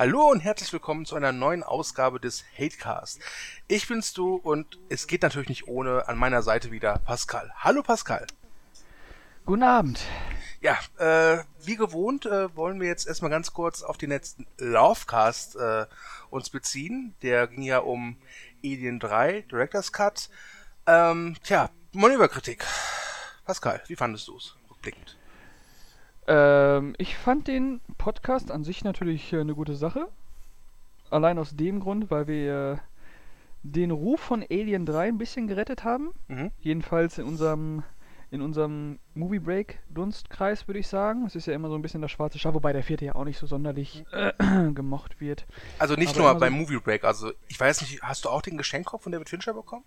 Hallo und herzlich willkommen zu einer neuen Ausgabe des Hatecast. Ich bin's du und es geht natürlich nicht ohne an meiner Seite wieder Pascal. Hallo Pascal. Guten Abend. Ja, äh, wie gewohnt äh, wollen wir jetzt erstmal ganz kurz auf den letzten Lovecast äh, uns beziehen. Der ging ja um Alien 3, Director's Cut. Ähm, tja, Manöverkritik. Pascal, wie fandest du es rückblickend? Ähm, ich fand den Podcast an sich natürlich äh, eine gute Sache. Allein aus dem Grund, weil wir äh, den Ruf von Alien 3 ein bisschen gerettet haben. Mhm. Jedenfalls in unserem in unserem Movie Break Dunstkreis würde ich sagen. Es ist ja immer so ein bisschen das schwarze Schaf, wobei der vierte ja auch nicht so sonderlich äh, gemocht wird. Also nicht Aber nur beim so- Movie Break, also ich weiß nicht, hast du auch den Geschenkkopf von David Fincher bekommen?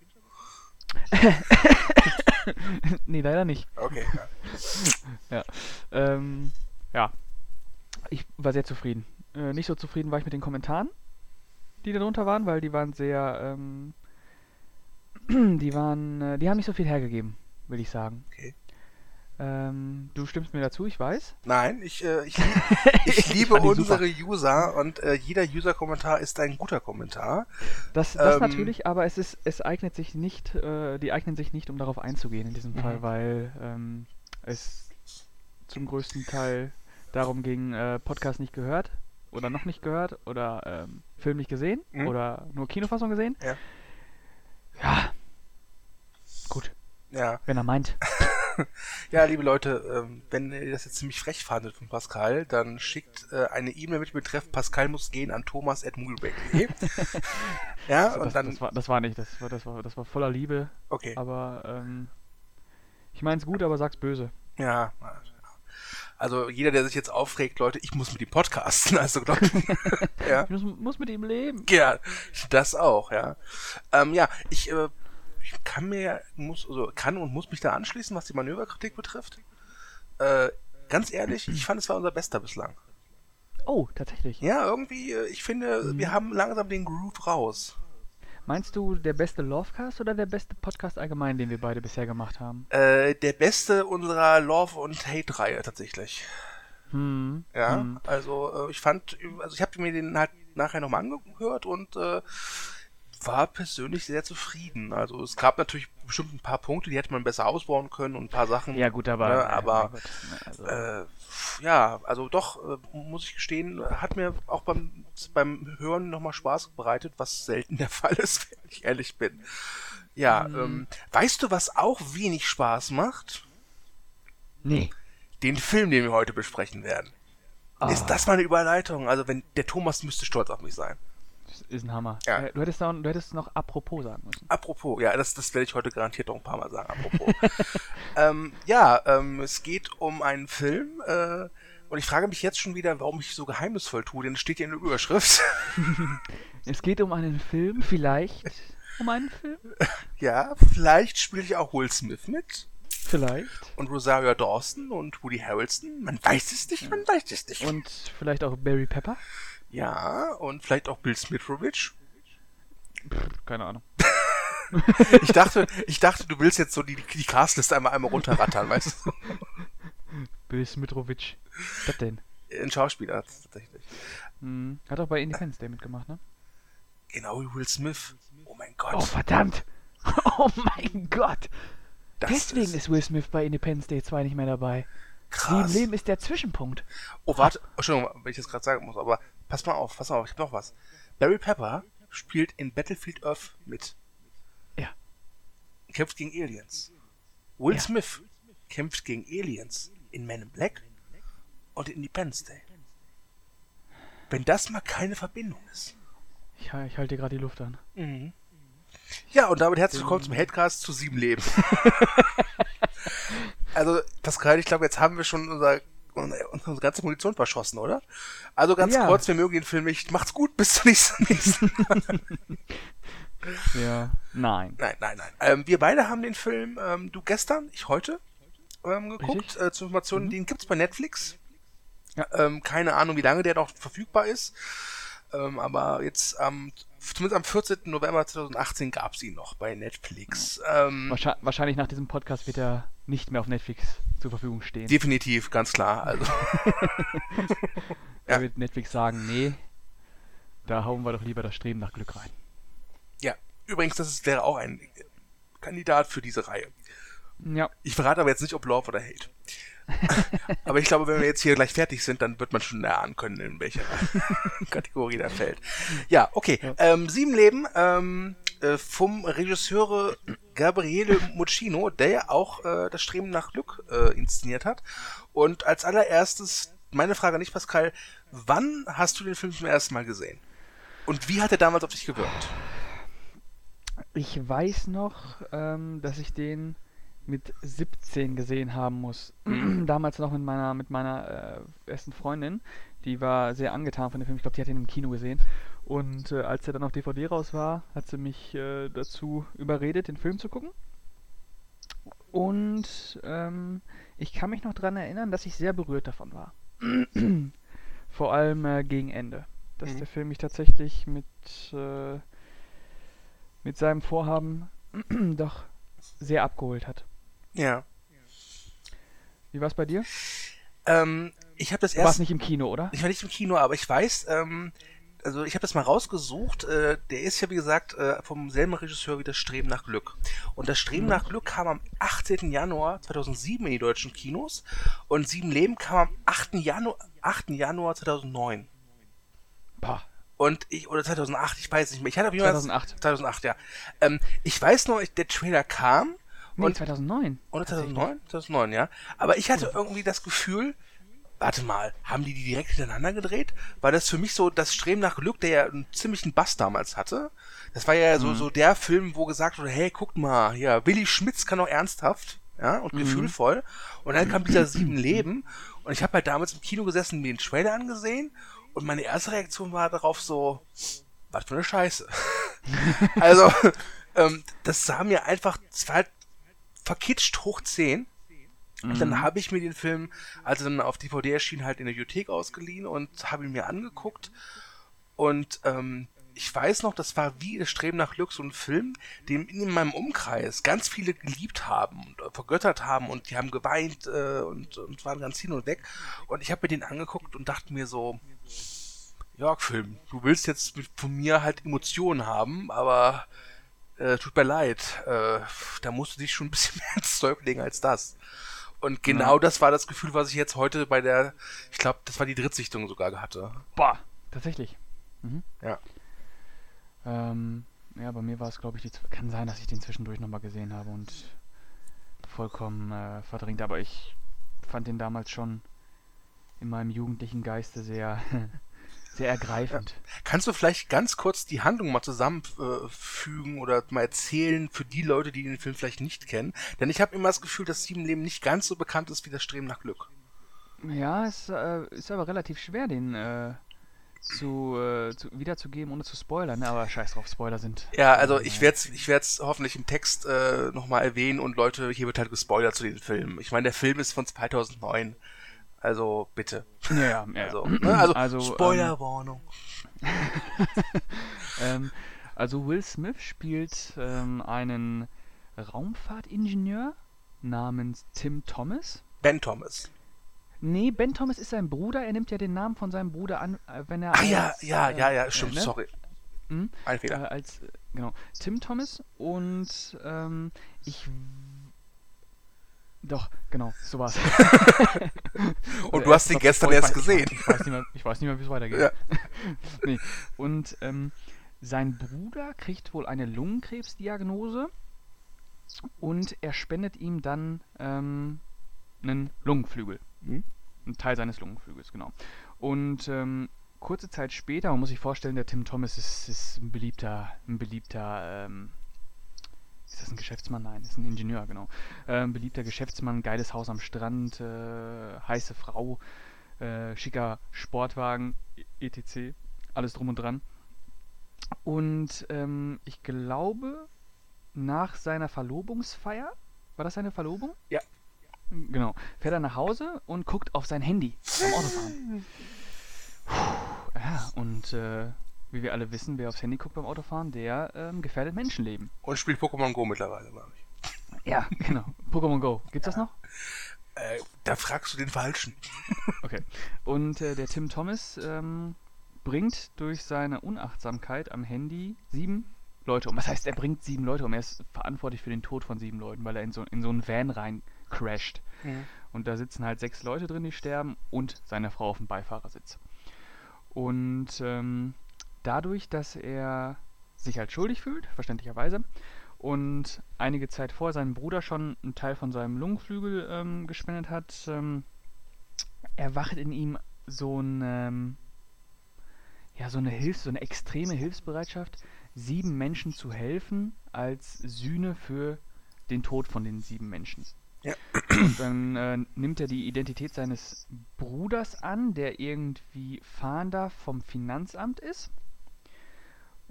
nee, leider nicht. Okay. Ja. Ähm, ja. Ich war sehr zufrieden. Äh, nicht so zufrieden war ich mit den Kommentaren, die da drunter waren, weil die waren sehr, ähm, die waren, äh, die haben nicht so viel hergegeben, will ich sagen. Okay. Ähm, du stimmst mir dazu, ich weiß. Nein, ich, äh, ich, ich liebe die unsere User und äh, jeder User-Kommentar ist ein guter Kommentar. Das, das Ähm, natürlich, aber es ist, es eignet sich nicht, äh, die eignen sich nicht, um darauf einzugehen in diesem Mhm. Fall, weil ähm, es zum größten Teil darum ging, äh, Podcast nicht gehört oder noch nicht gehört oder ähm, Film nicht gesehen Mhm. oder nur Kinofassung gesehen. Ja. Ja. Gut, Ja, wenn er meint. ja, liebe Leute, ähm, wenn ihr das jetzt ziemlich frech fandet von Pascal, dann schickt äh, eine E-Mail mit Betreff Pascal muss gehen an thomas.moviebreak.de. ja, das, und dann, das, war, das war nicht, das war, das war, das war voller Liebe, okay, aber ähm, ich mein's gut, aber sag's böse. ja. Also jeder, der sich jetzt aufregt, Leute, ich muss mit ihm podcasten, also glaub, ja. Ich muss, muss mit ihm leben. Ja, das auch, ja. Ähm, ja, ich, äh, ich kann mir, muss, also kann und muss mich da anschließen, was die Manöverkritik betrifft. Äh, ganz ehrlich, ich fand es war unser bester bislang. Oh, tatsächlich. Ja, irgendwie, äh, ich finde, wir haben langsam den Groove raus. Meinst du der beste Lovecast oder der beste Podcast allgemein, den wir beide bisher gemacht haben? Äh, der beste unserer Love- und Hate-Reihe tatsächlich. Hm. Ja, Hm. also äh, ich fand, also ich habe mir den halt nachher nochmal angehört und äh, war persönlich sehr zufrieden. Also es gab natürlich bestimmt ein paar Punkte, die hätte man besser ausbauen können und ein paar Sachen. Ja, gut, aber. Ja, äh, aber, ne, also, Äh, ja, also doch, äh, muss ich gestehen, hat mir auch beim, beim Hören nochmal Spaß bereitet, was selten der Fall ist, wenn ich ehrlich bin. Ja, Mhm. ähm, weißt du, was auch wenig Spaß macht? nee. Den Film, den wir heute besprechen werden. Ist Ah, das mal eine Überleitung? Also, wenn der Thomas müsste stolz auf mich sein. Das ist ein Hammer. Ja. Äh, Du hättest, da, du hättest noch apropos sagen müssen. Apropos, ja, das, das werde ich heute garantiert noch ein paar Mal sagen. Apropos. ähm, ja, ähm, es geht um einen Film. Äh, und ich frage mich jetzt schon wieder, warum ich so geheimnisvoll tue, denn es steht hier in der Überschrift. Es geht um einen Film, vielleicht. Um einen Film? ja, vielleicht spielt ja auch Will Smith mit. Vielleicht. Und Rosario Dawson und Woody Harrelson. Man weiß es nicht, man weiß es nicht. Und vielleicht auch Barry Pepper? Ja, und vielleicht auch Bill Smitrovich. Pff, keine Ahnung. Ich dachte, ich dachte, du willst jetzt so die, die Castliste einmal einmal runterrattern, weißt du? Bill Smitrovic. Was das denn? Ein Schauspieler tatsächlich. Hm. Hat auch bei Independence Day mitgemacht, ne? Genau wie Will Smith. Oh mein Gott. Oh, verdammt! Oh mein Gott! das Deswegen ist Will Smith bei Independence Day 2 nicht mehr dabei. krass. Sieben Leben ist der Zwischenpunkt. Oh, warte, Entschuldigung, wenn ich das gerade sagen muss, aber pass mal auf, pass mal auf, ich hab noch was. Barry Pepper spielt in Battlefield Earth mit. Ja. Kämpft gegen Aliens. Will Ja. Smith kämpft gegen Aliens in Men in Black und in Independence Day. Wenn das mal keine Verbindung ist. Ich, ich halte dir gerade die Luft an. Ja, und damit herzlich willkommen zum Headcast zu sieben Leben. also, Pascal, ich glaube, jetzt haben wir schon unser, unsere ganze Munition verschossen, oder? Also ganz Ja. kurz, wir mögen den Film nicht. Macht's gut, bis zum nächsten Mal. Ja. Nein. Nein, nein, nein. Ähm, wir beide haben den Film, ähm, du gestern, ich heute, ähm, geguckt. Äh, zur Information, den gibt's bei Netflix. Ja. Ähm, keine Ahnung, wie lange der noch verfügbar ist. Ähm, aber jetzt am, zumindest am 14. November 2018 gab's ihn noch bei Netflix. Ähm, Wahrscheinlich, wahrscheinlich nach diesem Podcast wird er nicht mehr auf Netflix zur Verfügung stehen. definitiv, ganz klar. Also, Da ja. wird Netflix sagen, nee, Da hauen wir doch lieber das Streben nach Glück rein. Ja, übrigens, das ist, wäre auch ein Kandidat für diese Reihe. Ja. Ich verrate aber jetzt nicht, ob Love oder Hate. aber ich glaube, wenn wir jetzt hier gleich fertig sind, dann wird man schon erahnen können, in welcher Kategorie der fällt. Ja, okay. Ja. Ähm, Sieben Leben ähm, äh, vom Regisseur Gabriele Muccino, der ja auch äh, das Streben nach Glück äh, inszeniert hat. Und als allererstes, meine Frage nicht, Pascal, wann hast du den Film zum ersten Mal gesehen? Und wie hat er damals auf dich gewirkt? Ich weiß noch, ähm, dass ich den mit 17 gesehen haben muss. Damals noch mit meiner, mit meiner äh, besten Freundin. Die war sehr angetan von dem Film. Ich glaube, die hat ihn im Kino gesehen. Und äh, als er dann auf DVD raus war, hat sie mich äh, dazu überredet, den Film zu gucken. Und ähm, ich kann mich noch daran erinnern, dass ich sehr berührt davon war. Vor allem äh, gegen Ende. Dass mhm. der Film mich tatsächlich mit, äh, mit seinem Vorhaben doch sehr abgeholt hat. Ja. Wie war es bei dir? Ähm, ich habe das erst. Du warst nicht im Kino, oder? Ich war nicht im Kino, aber ich weiß, ähm, also ich habe das mal rausgesucht. Äh, der ist ja wie gesagt äh, vom selben Regisseur wie das Streben nach Glück. Und das Streben mhm. nach Glück kam am 18. Januar 2007 in die deutschen Kinos und Sieben Leben kam am 8. Januar, 8. Januar 2009. Bah. Und ich, oder 2008, ich weiß nicht mehr. Ich hatte auf jeden 2008. 2008, ja. Ähm, ich weiß noch, der Trailer kam Nee, und 2009. Oder 2009? 2009, ja. Aber ich hatte irgendwie das Gefühl, warte mal, haben die die direkt hintereinander gedreht? War das für mich so das Streben nach Glück, der ja einen ziemlichen Bass damals hatte? Das war ja so, mhm. so der Film, wo gesagt wurde, hey, guck mal, ja, Willi Schmitz kann auch ernsthaft, ja, und mhm. gefühlvoll. Und dann kam dieser Sieben Leben und ich habe halt damals im Kino gesessen, mir den Trailer angesehen und meine erste Reaktion war darauf so, was für eine Scheiße. also, ähm, das sah mir einfach, zwei, verkitscht hoch 10. Und dann mhm. habe ich mir den Film, als er dann auf DVD erschien, halt in der Bibliothek ausgeliehen und habe ihn mir angeguckt. Und ähm, ich weiß noch, das war wie das Streben nach Glück, so ein Film, den in meinem Umkreis ganz viele geliebt haben und vergöttert haben und die haben geweint äh, und, und waren ganz hin und weg. Und ich habe mir den angeguckt und dachte mir so, Jörg, Film, du willst jetzt mit, von mir halt Emotionen haben, aber äh, tut mir leid, äh, da musst du dich schon ein bisschen mehr ins Zeug legen als das. Und genau ja. das war das Gefühl, was ich jetzt heute bei der, ich glaube, das war die Drittsichtung sogar hatte. Boah, tatsächlich. Mhm. Ja. Ähm, ja, bei mir war es, glaube ich, die, kann sein, dass ich den zwischendurch nochmal gesehen habe und vollkommen äh, verdrängt, aber ich fand den damals schon in meinem jugendlichen Geiste sehr Sehr ergreifend. Ja. Kannst du vielleicht ganz kurz die Handlung mal zusammenfügen äh, oder mal erzählen für die Leute, die den Film vielleicht nicht kennen? Denn ich habe immer das Gefühl, dass Sieben Leben nicht ganz so bekannt ist wie das Streben nach Glück. Ja, es äh, ist aber relativ schwer, den äh, zu, äh, zu, wiederzugeben, ohne zu spoilern. Aber scheiß drauf, Spoiler sind. Ja, also ich werde es ich werd's hoffentlich im Text äh, nochmal erwähnen und Leute, hier wird halt gespoilert zu den Filmen. Ich meine, der Film ist von 2009. Also bitte. Ja, ja. ja. Also, ne? also, also Spoilerwarnung. Ähm, also Will Smith spielt ähm, einen Raumfahrtingenieur namens Tim Thomas. Ben Thomas. Nee, Ben Thomas ist sein Bruder. Er nimmt ja den Namen von seinem Bruder an, äh, wenn er. Ah, ja, ja, äh, ja, ja, stimmt, äh, ne? sorry. Hm? Ein Fehler. Äh, als, genau. Tim Thomas und ähm, ich doch, genau, so war's. und du hast ihn gestern erst gesehen. Ich weiß, nicht mehr, ich weiß nicht mehr, wie es weitergeht. Ja. nee. Und ähm, sein Bruder kriegt wohl eine Lungenkrebsdiagnose und er spendet ihm dann ähm, einen Lungenflügel. Mhm. Ein Teil seines Lungenflügels, genau. Und ähm, kurze Zeit später, man muss sich vorstellen, der Tim Thomas ist, ist ein beliebter, ein beliebter ähm, ist das ein Geschäftsmann? Nein, ist ein Ingenieur, genau. Ähm, beliebter Geschäftsmann, geiles Haus am Strand, äh, heiße Frau, äh, schicker Sportwagen, etc. Alles drum und dran. Und ähm, ich glaube, nach seiner Verlobungsfeier, war das seine Verlobung? Ja. Genau. Fährt er nach Hause und guckt auf sein Handy beim Autofahren. Puh, ja, und äh, wie wir alle wissen, wer aufs Handy guckt beim Autofahren, der ähm, gefährdet Menschenleben. Und spielt Pokémon Go mittlerweile, glaube ich. Ja, genau. Pokémon Go. Gibt's ja. das noch? Äh, da fragst du den Falschen. okay. Und äh, der Tim Thomas ähm, bringt durch seine Unachtsamkeit am Handy sieben Leute um. Was heißt, er bringt sieben Leute um? Er ist verantwortlich für den Tod von sieben Leuten, weil er in so, in so einen Van rein crasht. Mhm. Und da sitzen halt sechs Leute drin, die sterben und seine Frau auf dem Beifahrersitz. Und ähm, dadurch, dass er sich halt schuldig fühlt, verständlicherweise, und einige Zeit vor seinem Bruder schon einen Teil von seinem Lungenflügel ähm, gespendet hat, ähm, erwacht in ihm so ein, ähm, ja, so eine Hilfs-, so eine extreme Hilfsbereitschaft, sieben Menschen zu helfen, als Sühne für den Tod von den sieben Menschen. Ja. Und dann äh, nimmt er die Identität seines Bruders an, der irgendwie Fahnder vom Finanzamt ist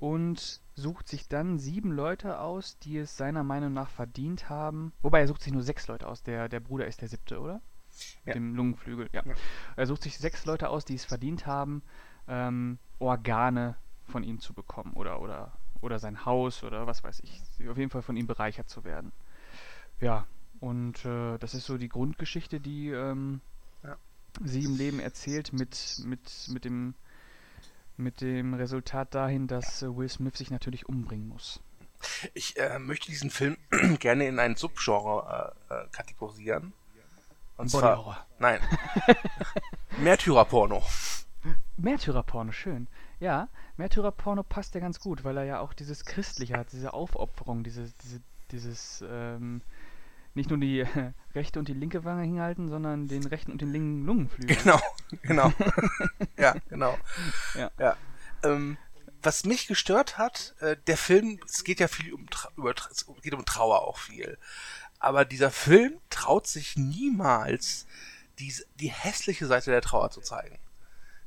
und sucht sich dann sieben Leute aus, die es seiner Meinung nach verdient haben. Wobei er sucht sich nur sechs Leute aus. Der, der Bruder ist der siebte, oder? Mit Ja. dem Lungenflügel, ja. Ja. Er sucht sich sechs Leute aus, die es verdient haben, ähm, Organe von ihm zu bekommen oder, oder, oder sein Haus oder was weiß ich. Auf jeden Fall von ihm bereichert zu werden. Ja, und äh, das ist so die Grundgeschichte, die ähm, Ja. sie im Leben erzählt mit, mit, mit dem mit dem Resultat dahin, dass äh, Will Smith sich natürlich umbringen muss. Ich äh, möchte diesen Film gerne in ein Subgenre äh, äh, kategorisieren. Und Body zwar, Horror. nein, Märtyrerporno. Märtyrerporno, schön. Ja, Märtyrerporno passt ja ganz gut, weil er ja auch dieses Christliche hat, diese Aufopferung, dieses, diese, dieses, ähm, nicht nur die äh, rechte und die linke Wange hinhalten, sondern den rechten und den linken Lungenflügel. Genau, genau. ja, genau. Ja. ja. Ähm, was mich gestört hat, äh, der Film, es geht ja viel um, über, es geht um Trauer auch viel. Aber dieser Film traut sich niemals, die, die hässliche Seite der Trauer zu zeigen.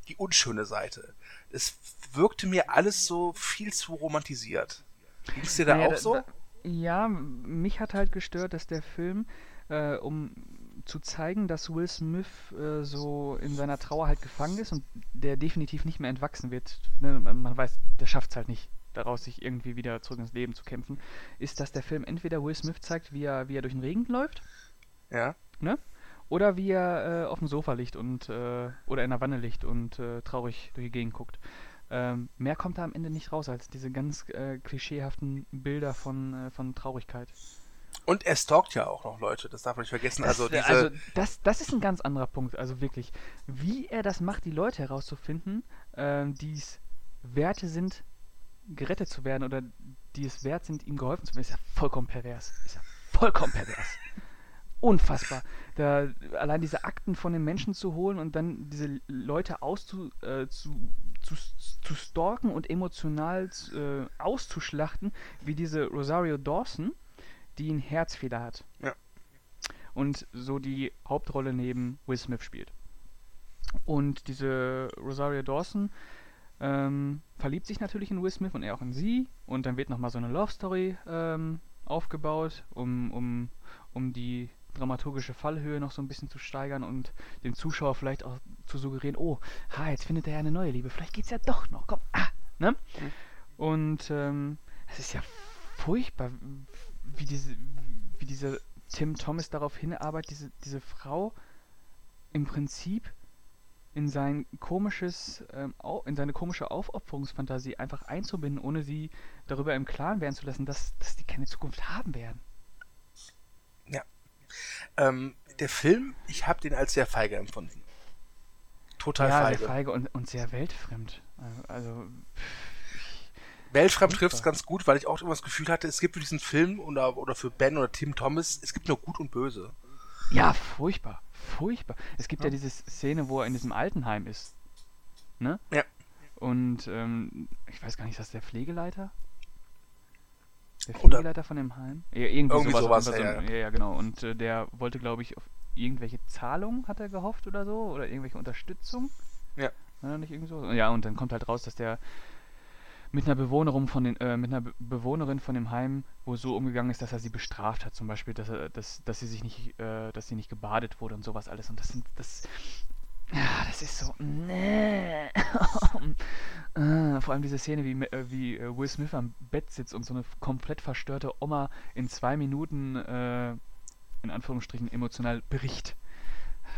Die unschöne Seite. Es wirkte mir alles so viel zu romantisiert. Ging es dir da Naja, auch so? Ja, mich hat halt gestört, dass der Film, äh, um zu zeigen, dass Will Smith äh, so in seiner Trauer halt gefangen ist und der definitiv nicht mehr entwachsen wird, ne, man, man weiß, der schafft es halt nicht, daraus sich irgendwie wieder zurück ins Leben zu kämpfen, ist, dass der Film entweder Will Smith zeigt, wie er, wie er durch den Regen läuft, ja. ne? Oder wie er äh, auf dem Sofa liegt und äh, oder in der Wanne liegt und äh, traurig durch die Gegend guckt. Ähm, mehr kommt da am Ende nicht raus als diese ganz äh, klischeehaften Bilder von, äh, von Traurigkeit. Und er stalkt ja auch noch Leute, das darf man nicht vergessen. also Das, diese, äh, also das, das ist ein ganz anderer Punkt, also wirklich. Wie er das macht, die Leute herauszufinden, ähm, die es Werte sind, gerettet zu werden oder die es wert sind, ihm geholfen zu werden, ist ja vollkommen pervers. Ist ja vollkommen pervers. Unfassbar. Da, allein diese Akten von den Menschen zu holen und dann diese Leute auszu, äh, zu, zu, zu stalken und emotional äh, auszuschlachten, wie diese Rosario Dawson, die einen Herzfehler hat. Ja. Und so die Hauptrolle neben Will Smith spielt. Und diese Rosario Dawson ähm, verliebt sich natürlich in Will Smith und er auch in sie. Und dann wird nochmal so eine Love Story ähm, aufgebaut, um, um, um die dramaturgische Fallhöhe noch so ein bisschen zu steigern und dem Zuschauer vielleicht auch zu suggerieren, oh, ha, jetzt findet er ja eine neue Liebe, vielleicht geht's ja doch noch, komm, ah, ne? Mhm. Und ähm, es ist ja furchtbar, wie diese, wie dieser Tim Thomas darauf hinarbeitet, diese, diese Frau im Prinzip in sein komisches, ähm, in seine komische Aufopferungsfantasie einfach einzubinden, ohne sie darüber im Klaren werden zu lassen, dass, dass die keine Zukunft haben werden. Ähm, der Film, ich habe den als sehr feige empfunden. Total ja, feige. sehr feige und, und sehr weltfremd. Äh, Also, Weltfremd trifft es ganz gut, weil ich auch immer das Gefühl hatte, es gibt für diesen Film oder, oder für Ben oder Tim Thomas, es gibt nur Gut und Böse. ja, furchtbar, furchtbar. Es gibt ja, Ja. diese Szene, wo er in diesem Altenheim ist. Ne? Ja. Und ähm, ich weiß gar nicht, ist das der Pflegeleiter? Der Oder- Pflegeleiter von dem Heim? Ja, irgendwie, Irgendwie sowas. sowas, ja, ja, ja, genau. Und äh, der wollte, glaube ich, auf irgendwelche Zahlungen hat er gehofft oder so. Oder irgendwelche Unterstützung. Ja. Das nicht irgendwie so? Ja, und dann kommt halt raus, dass der mit einer Bewohnerin von den, äh, mit einer Be Bewohnerin von dem Heim wohl so umgegangen ist, dass er sie bestraft hat, zum Beispiel, dass er, dass, dass sie sich nicht, äh, dass sie nicht gebadet wurde und sowas alles. Und das sind, das, ja, das ist so, nee. äh, vor allem diese Szene, wie, äh, wie äh, Will Smith am Bett sitzt und so eine komplett verstörte Oma in zwei Minuten, äh, in Anführungsstrichen, emotional bricht.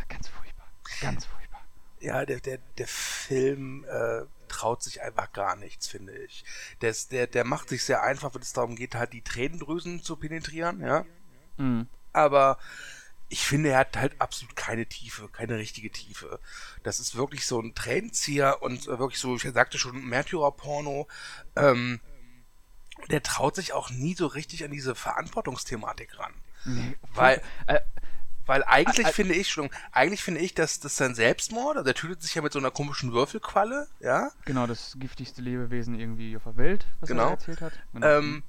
Ganz furchtbar, ganz furchtbar. Ja, der, der, der Film äh, traut sich einfach gar nichts, finde ich. Der, der, der macht sich sehr einfach, wenn es darum geht, halt die Tränendrüsen zu penetrieren, ja. Mhm. Aber ich finde, er hat halt absolut keine Tiefe, keine richtige Tiefe. Das ist wirklich so ein Tränenzieher und äh, wirklich so, ich sagte schon, Märtyrer-Porno. Ähm, der traut sich auch nie so richtig an diese Verantwortungsthematik ran. Nee, weil, äh, weil eigentlich äh, finde ich schon, eigentlich finde ich, dass das sein Selbstmord, also er tötet sich ja mit so einer komischen Würfelqualle, ja. Genau, das giftigste Lebewesen irgendwie auf der Welt, was genau. er erzählt hat. Genau. Ähm,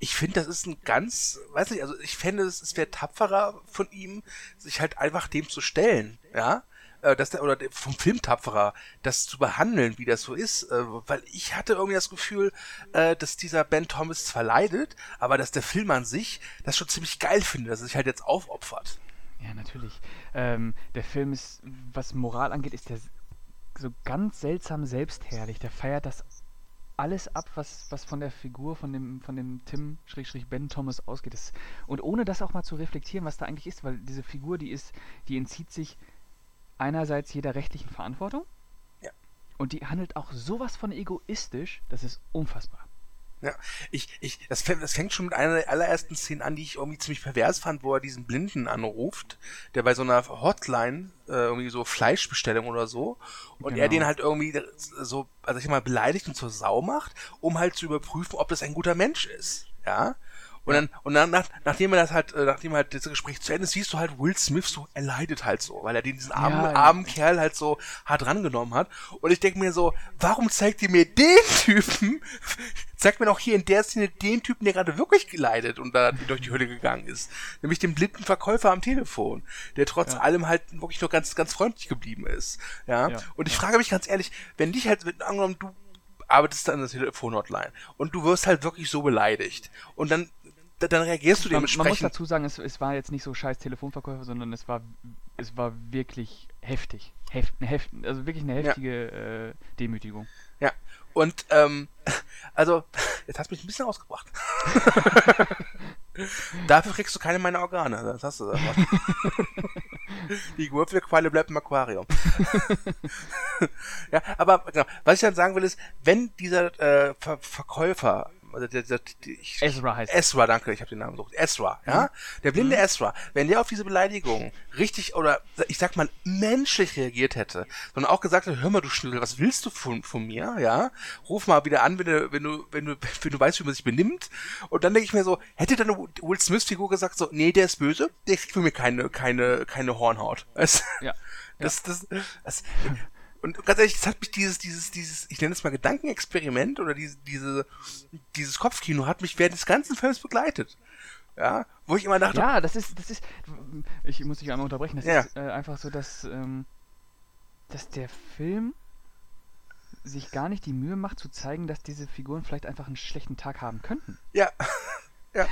ich finde, das ist ein ganz, weiß nicht, also ich fände, es, es wäre tapferer von ihm, sich halt einfach dem zu stellen, ja äh, dass der, oder vom Film tapferer, das zu behandeln, wie das so ist, äh, weil ich hatte irgendwie das Gefühl, äh, dass dieser Ben Thomas zwar leidet, aber dass der Film an sich das schon ziemlich geil findet, dass er sich halt jetzt aufopfert. Ja, natürlich. Ähm, der Film ist, was Moral angeht, ist der so ganz seltsam selbstherrlich. Der feiert das alles ab, was, was von der Figur von dem, von dem Tim Ben Thomas ausgeht. Das, und ohne das auch mal zu reflektieren, was da eigentlich ist, weil diese Figur, die ist, die entzieht sich einerseits jeder rechtlichen Verantwortung. Ja. Und die handelt auch sowas von egoistisch, das ist unfassbar. Ja, ich, ich, das, das fängt schon mit einer der allerersten Szenen an, die ich irgendwie ziemlich pervers fand, wo er diesen Blinden anruft, der bei so einer Hotline, äh, irgendwie so Fleischbestellung oder so, und genau. er den halt irgendwie so, also ich mal, beleidigt und zur Sau macht, um halt zu überprüfen, ob das ein guter Mensch ist. Ja. Und dann, und dann, nach, nachdem er das halt, äh, nachdem halt das Gespräch zu Ende ist, siehst du halt Will Smith so, er leidet halt so, weil er diesen armen, ja, ja. armen Kerl halt so hart rangenommen hat. Und ich denke mir so, warum zeigt ihr mir den Typen? zeigt mir doch hier in der Szene den Typen, der gerade wirklich geleidet und da durch die Hölle gegangen ist. Nämlich den blinden Verkäufer am Telefon, der trotz ja. allem halt wirklich nur ganz, ganz freundlich geblieben ist. Ja. Und ich frage mich ganz ehrlich, wenn dich halt, angenommen, du arbeitest da an der Telefonhotline und du wirst halt wirklich so beleidigt und dann dann reagierst du dementsprechend. Man, man muss dazu sagen, es, es, war jetzt nicht so scheiß Telefonverkäufer, sondern es war, es war wirklich heftig. Heft, heft, also wirklich eine heftige ja. äh, Demütigung. Ja, und ähm, also, jetzt hast du mich ein bisschen ausgebracht. Dafür kriegst du keine meiner Organe, das hast du einfach. Die Würfelqualle bleibt im Aquarium. ja, aber genau, was ich dann sagen will ist, wenn dieser äh, Ver Verkäufer also der, der, der, ich, Ezra heißt Ezra, danke, ich habe den Namen gesucht. Ezra, ja? Mhm. Der blinde mhm. Ezra, wenn der auf diese Beleidigung richtig oder ich sag mal menschlich reagiert hätte, sondern auch gesagt hätte, hör mal du Schnüssel, was willst du von, von mir, ja? Ruf mal wieder an, wenn du wenn du wenn du wenn du weißt, wie man sich benimmt und dann denke ich mir so, hätte dann Will Smith Figur gesagt so, nee, der ist böse, der kriegt von mir keine keine keine Hornhaut. Das, ja. Das, das, das und ganz ehrlich, das hat mich dieses, dieses, dieses, ich nenne es mal Gedankenexperiment oder diese, diese, dieses Kopfkino hat mich während des ganzen Films begleitet. Ja, wo ich immer dachte. Ja, das ist, das ist, ich muss dich einmal unterbrechen, das ja. ist äh, einfach so, dass, ähm, dass der Film sich gar nicht die Mühe macht zu zeigen, dass diese Figuren vielleicht einfach einen schlechten Tag haben könnten. Ja. ja.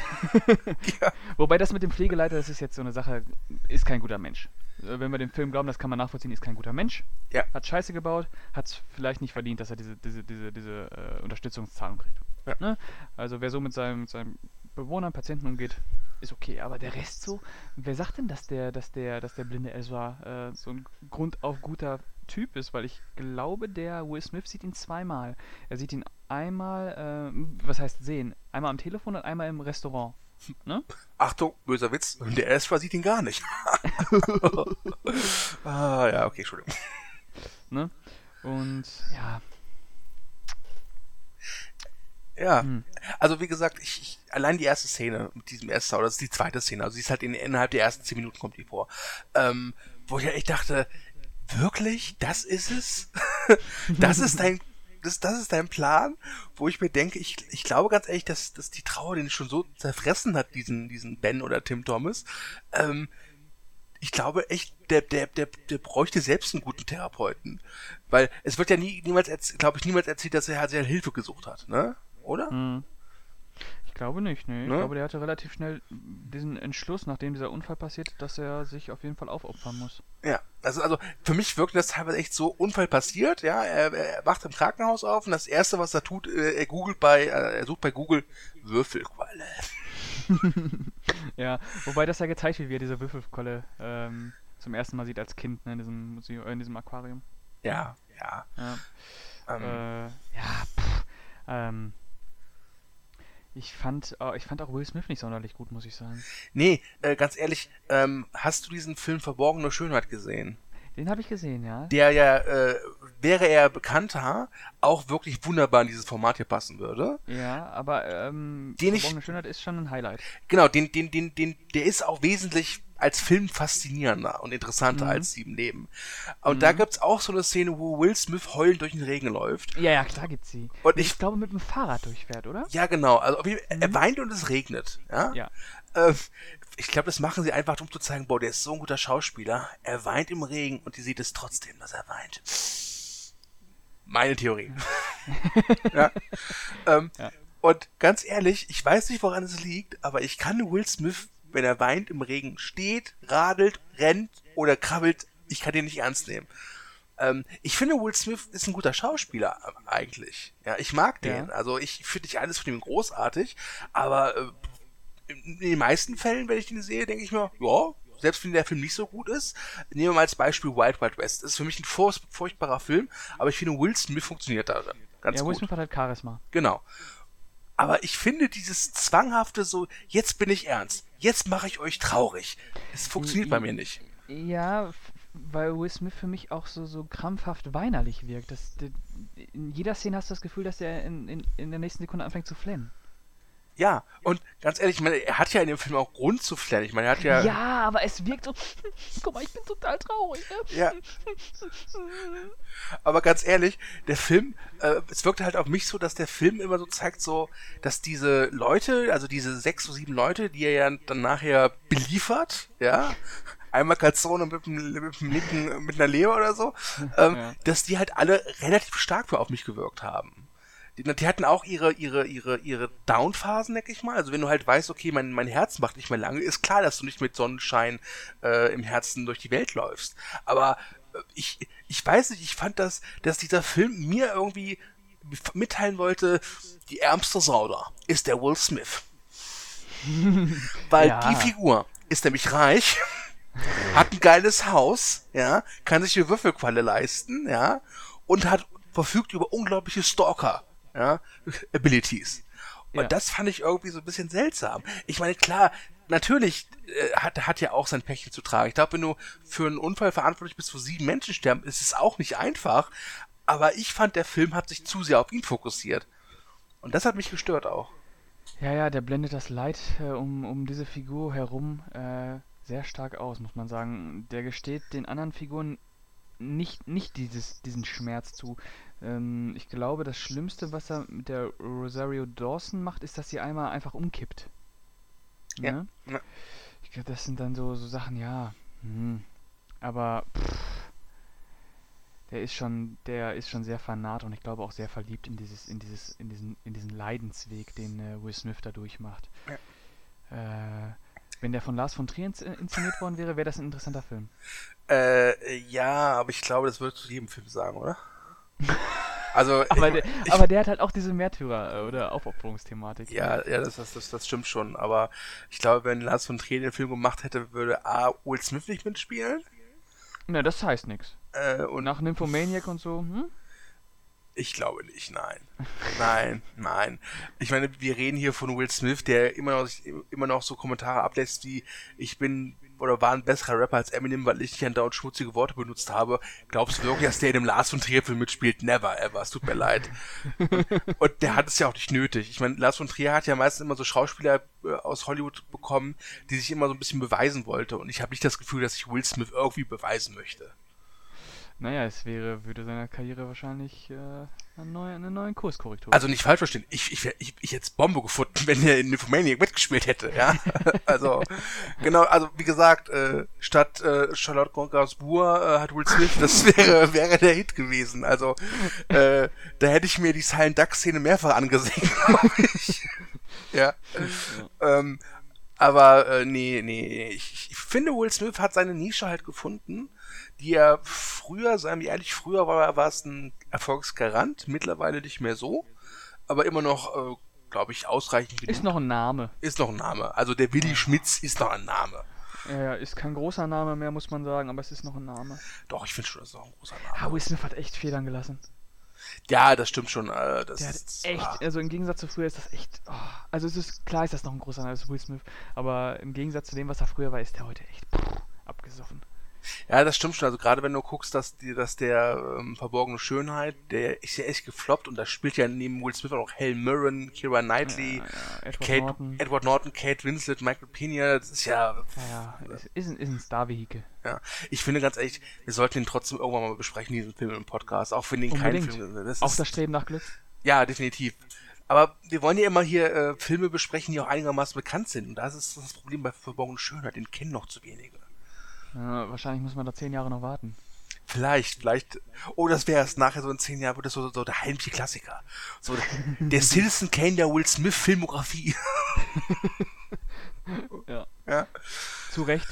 ja. Wobei das mit dem Pflegeleiter, das ist jetzt so eine Sache, ist kein guter Mensch. Äh, wenn wir dem Film glauben, das kann man nachvollziehen, ist kein guter Mensch. Ja. Hat Scheiße gebaut, hat es vielleicht nicht verdient, dass er diese, diese, diese, diese äh, Unterstützungszahlung kriegt. Ja. Ne? Also wer so mit seinem, mit seinem Bewohnern, Patienten umgeht, ist okay. Aber der Rest so, wer sagt denn, dass der, dass der, dass der blinde Ezra äh, so ein grundauf guter Typ ist? Weil ich glaube, der Will Smith sieht ihn zweimal. Er sieht ihn einmal, äh, was heißt sehen? Einmal am Telefon und einmal im Restaurant. Ne? Achtung, böser Witz, der Ezra sieht ihn gar nicht. ah, ja, okay, Entschuldigung. Ne? Und ja. Ja, hm. also wie gesagt, ich, ich, allein die erste Szene mit diesem Esther, oder das ist die zweite Szene, also sie ist halt in, innerhalb der ersten zehn Minuten kommt die vor, ähm, wo ich echt dachte, wirklich, das ist es? das ist dein das, das ist dein Plan, wo ich mir denke, ich, ich glaube ganz ehrlich, dass, dass die Trauer den schon so zerfressen hat, diesen, diesen Ben oder Tim Thomas. Ähm, ich glaube echt, der, der, der, der bräuchte selbst einen guten Therapeuten. Weil es wird ja nie, niemals, glaube ich, niemals erzählt, dass er halt Hilfe gesucht hat, ne? Oder? Mhm glaube nicht, nee. Ne? Ich glaube, der hatte relativ schnell diesen Entschluss, nachdem dieser Unfall passiert, dass er sich auf jeden Fall aufopfern muss. Ja, also, also für mich wirkt das teilweise echt so, Unfall passiert, ja, er, er wacht im Krankenhaus auf und das erste, was er tut, äh, er googelt bei, äh, er sucht bei Google Würfelqualle. ja, wobei das ja gezeigt wird, wie er diese Würfelqualle ähm, zum ersten Mal sieht als Kind ne, in, diesem Museum, äh, in diesem Aquarium. Ja, ja. Ja, Ähm, äh, ja pff, ähm, ich fand, äh, ich fand auch Will Smith nicht sonderlich gut, muss ich sagen. nee, äh, ganz ehrlich, ähm, hast du diesen Film Verborgene Schönheit gesehen? Den habe ich gesehen, ja. Der ja, äh, wäre er bekannter, auch wirklich wunderbar in dieses Format hier passen würde. Ja, aber ähm, Den ich- Schönheit ist schon ein Highlight. Genau, den, den, den, den, der ist auch wesentlich als Film faszinierender und interessanter Mhm. als Sieben Leben. Und da gibt's auch so eine Szene, wo Will Smith heulend durch den Regen läuft. Ja, ja, klar gibt's sie. Und ich, ich- glaube, mit dem Fahrrad durchfährt, oder? Ja, genau. Also Fall, er weint und es regnet. Ja. Mhm. Ja. Äh, ich glaube, das machen sie einfach, um zu zeigen, boah, der ist so ein guter Schauspieler. Er weint im Regen und die sieht es trotzdem, dass er weint. Meine Theorie. ja. Ähm, Ja. Und ganz ehrlich, ich weiß nicht, woran es liegt, aber ich kann Will Smith, wenn er weint im Regen, steht, radelt, rennt oder krabbelt, ich kann den nicht ernst nehmen. Ähm, ich finde, Will Smith ist ein guter Schauspieler äh, eigentlich. Ja, ich mag den. Ja. Also ich finde nicht alles von ihm großartig, aber äh, in den meisten Fällen, wenn ich den sehe, denke ich mir, ja, selbst wenn der Film nicht so gut ist, nehmen wir mal als Beispiel Wild Wild West. Das ist für mich ein furch furchtbarer Film, aber ich finde, Will Smith funktioniert darin. Ganz Ja, Will. Smith hat halt Charisma. Genau. Aber ich finde dieses zwanghafte so, jetzt bin ich ernst, jetzt mache ich euch traurig. Es funktioniert bei mir nicht. Ja, weil Will Smith für mich auch so, so krampfhaft weinerlich wirkt. Das, in jeder Szene hast du das Gefühl, dass er in, in, in der nächsten Sekunde anfängt zu flennen. Ja, und ganz ehrlich, ich meine, er hat ja in dem Film auch Grund zu flennen. Ich meine, er hat ja, Ja, aber es wirkt so. Guck mal, ich bin total traurig. Ne? Ja. Aber ganz ehrlich, der Film, äh, es wirkt halt auf mich so, dass der Film immer so zeigt, so, dass diese Leute, also diese sechs oder sieben Leute, die er ja dann nachher beliefert, ja, einmal Calzone mit, mit, linken, mit einer Leber oder so, ähm, Ja. dass die halt alle relativ stark für auf mich gewirkt haben. Die, die hatten auch ihre, ihre, ihre, ihre Downphasen, denke ich mal. Also wenn du halt weißt, okay, mein, mein Herz macht nicht mehr lange, ist klar, dass du nicht mit Sonnenschein äh, im Herzen durch die Welt läufst. Aber äh, ich, ich weiß nicht, ich fand das, dass dieser Film mir irgendwie mitteilen wollte, die ärmste Sau da ist der Will Smith. Weil Ja. die Figur ist nämlich reich, hat ein geiles Haus, ja, kann sich eine Würfelqualle leisten, ja, und hat verfügt über unglaubliche Stalker, ja, Abilities. Und Ja. das fand ich irgendwie so ein bisschen seltsam. Ich meine, klar, natürlich äh, hat, hat ja auch sein Päckchen zu tragen. Ich glaube, wenn du für einen Unfall verantwortlich bist, wo sieben Menschen sterben, ist es auch nicht einfach. Aber ich fand, der Film hat sich zu sehr auf ihn fokussiert. Und das hat mich gestört auch. Ja, ja, der blendet das Leid äh, um, um diese Figur herum äh, sehr stark aus, muss man sagen. Der gesteht den anderen Figuren nicht, nicht dieses, diesen Schmerz zu. Ähm, ich glaube, das Schlimmste, was er mit der Rosario Dawson macht, ist, dass sie einmal einfach umkippt. Ja, Ne? ja. Ich glaube, das sind dann so, so Sachen, ja. Hm. Aber pff, der ist schon, der ist schon sehr fanat und ich glaube auch sehr verliebt in dieses, in dieses, in diesen, in diesen Leidensweg, den äh, Will Smith da durchmacht. Äh, wenn der von Lars von Trier ins, inszeniert worden wäre, wäre das ein interessanter Film. Äh, ja, aber ich glaube, das würdest du jedem Film sagen, oder? Also, Aber ich, der, ich, aber der hat halt auch diese Märtyrer- äh, oder Aufopferungsthematik. ja, ja, das, das, das, das stimmt schon. Aber ich glaube, wenn Lars von Trier den Film gemacht hätte, würde A. Will Smith nicht mitspielen. Ne, das heißt nichts. Äh, Und und nach Nymphomaniac und so, hm? ich glaube nicht, nein. Nein, nein. Ich meine, wir reden hier von Will Smith, der immer noch, immer noch so Kommentare ablässt wie, ich bin oder war ein besserer Rapper als Eminem, weil ich nicht andauernd schmutzige Worte benutzt habe. Glaubst du wirklich, dass der in dem Lars von Trier Film mitspielt? Never ever. Es tut mir leid. Und der hat es ja auch nicht nötig. Ich meine, Lars von Trier hat ja meistens immer so Schauspieler äh, aus Hollywood bekommen, die sich immer so ein bisschen beweisen wollte. Und ich habe nicht das Gefühl, dass ich Will Smith irgendwie beweisen möchte. Naja, es wäre, würde seiner Karriere wahrscheinlich äh, eine, neue, eine neue Kurskorrektur. Also nicht falsch verstehen. Ich, ich, ich, ich hätte Bombe gefunden, wenn er in Nymphomaniac mitgespielt hätte, ja. also, genau, also wie gesagt, äh, statt äh, Charlotte Gainsbourg äh, hat Will Smith, das wäre, wäre der Hit gewesen. Also, äh, da hätte ich mir die Silent Duck Szene mehrfach angesehen, glaube ich. ja. Ähm, aber äh, nee, nee, ich, ich finde, Will Smith hat seine Nische halt gefunden, die er früher, seien wir ehrlich, früher war, war es ein Erfolgsgarant, mittlerweile nicht mehr so, aber immer noch, äh, glaube ich, ausreichend genug. ist noch ein Name. ist noch ein Name. Also der Willi Schmitz ist noch ein Name. Ja, ja, ist kein großer Name mehr, muss man sagen, aber es ist noch ein Name. Doch, ich finde schon, das ist auch ein großer Name. Ah, Will Smith hat echt Federn gelassen. Ja, das stimmt schon. Äh, das Der ist, hat echt, ah. also im Gegensatz zu früher ist das echt. Oh, also es ist klar, ist das noch ein großer Name, ist Will Smith, aber im Gegensatz zu dem, was er früher war, ist der heute echt pff, abgesoffen. Ja, das stimmt schon. Also gerade wenn du guckst, dass, die, dass der ähm, verborgene Schönheit, der ist ja echt gefloppt und da spielt ja neben Will Smith auch Helen Mirren, Kira Knightley, Ja, ja, Edward Kate, Norton. Edward Norton, Kate Winslet, Michael Pena. Das ist ja, Ja, ja, ist, ist, ein, ist ein Star-Vehikel. ja. Ich finde ganz ehrlich, wir sollten ihn trotzdem irgendwann mal besprechen, diesen Film im Podcast. Auch wenn den kein. Film das Auch ist, das Streben nach Glück. Ja, definitiv. Aber wir wollen ja immer hier äh, Filme besprechen, die auch einigermaßen bekannt sind. Und das ist das Problem bei verborgene Schönheit. Den kennen noch zu wenige. Ja, wahrscheinlich muss man da zehn Jahre noch warten. Vielleicht, vielleicht. Oh, das wäre es. Nachher so in zehn Jahren wird das so, so der heimliche Klassiker. So der Citizen Kane der Will Smith Filmografie. Ja. ja. Zu Recht.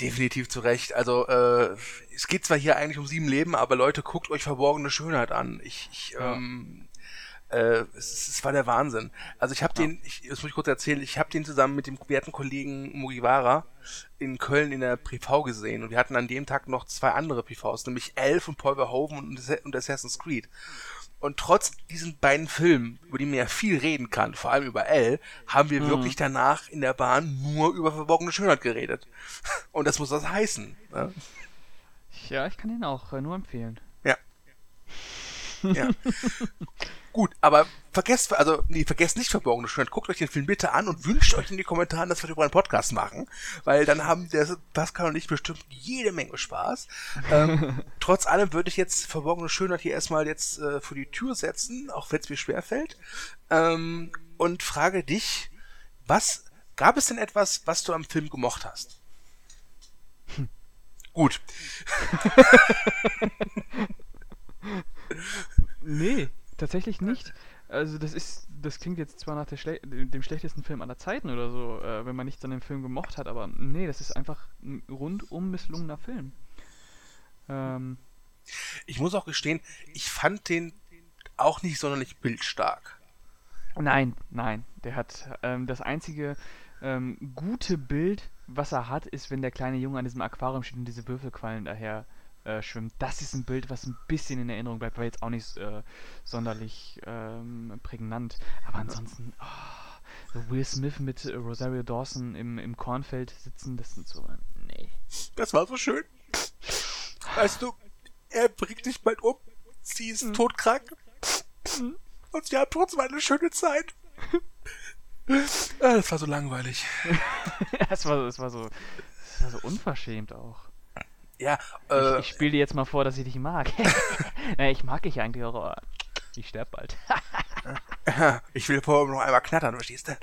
Definitiv zu Recht. Also, äh, es geht zwar hier eigentlich um sieben Leben, aber Leute, guckt euch verborgene Schönheit an. Ich, ich Ja. ähm, äh, es, es war der Wahnsinn. Also ich habe den, ich, das muss ich kurz erzählen, ich habe den zusammen mit dem werten Kollegen Mugiwara in Köln in der PV gesehen und wir hatten an dem Tag noch zwei andere PVs, nämlich Elf und Paul Verhoeven und, und Assassin's Creed. Und trotz diesen beiden Filmen, über die man ja viel reden kann, vor allem über L, haben wir wirklich danach in der Bahn nur über verborgene Schönheit geredet. Und das muss was heißen. Ne? Ja, ich kann ihn auch äh, nur empfehlen. Ja. Ja. Gut, aber vergesst, also, nee, vergesst nicht verborgene Schönheit. Guckt euch den Film bitte an und wünscht euch in die Kommentare, dass wir darüber einen Podcast machen. Weil dann haben der Pascal und ich bestimmt jede Menge Spaß. Ähm, trotz allem würde ich jetzt verborgene Schönheit hier erstmal jetzt äh, vor die Tür setzen, auch wenn es mir schwerfällt. Ähm, und frage dich, was, gab es denn etwas, was du am Film gemocht hast? Gut. Nee, tatsächlich nicht. Also das ist, das klingt jetzt zwar nach schle dem schlechtesten Film aller Zeiten oder so, äh, wenn man nichts an dem Film gemocht hat, aber nee, das ist einfach ein rundum misslungener Film. Ähm, Ich muss auch gestehen, ich fand den auch nicht sonderlich bildstark. nein, nein, der hat ähm, das einzige ähm, gute Bild, was er hat, ist, wenn der kleine Junge an diesem Aquarium steht und diese Würfelquallen daher äh, schwimmt. Das ist ein Bild, was ein bisschen in Erinnerung bleibt, war jetzt auch nicht äh, sonderlich ähm, prägnant. Aber ansonsten, oh, Will Smith mit äh, Rosario Dawson im, im Kornfeld sitzen, das sind so, nee. Das war so schön. Weißt du, er bringt dich bald um. Sie ist todkrank. Und sie haben trotzdem eine schöne Zeit. Ah, Das war so langweilig. das, war, das, war so, das war so unverschämt auch. Ja, äh, Ich, ich spiele dir jetzt mal vor, dass ich dich mag. naja, ich mag dich eigentlich auch, aber ich sterb bald. ich will vorher noch einmal knattern, verstehst du?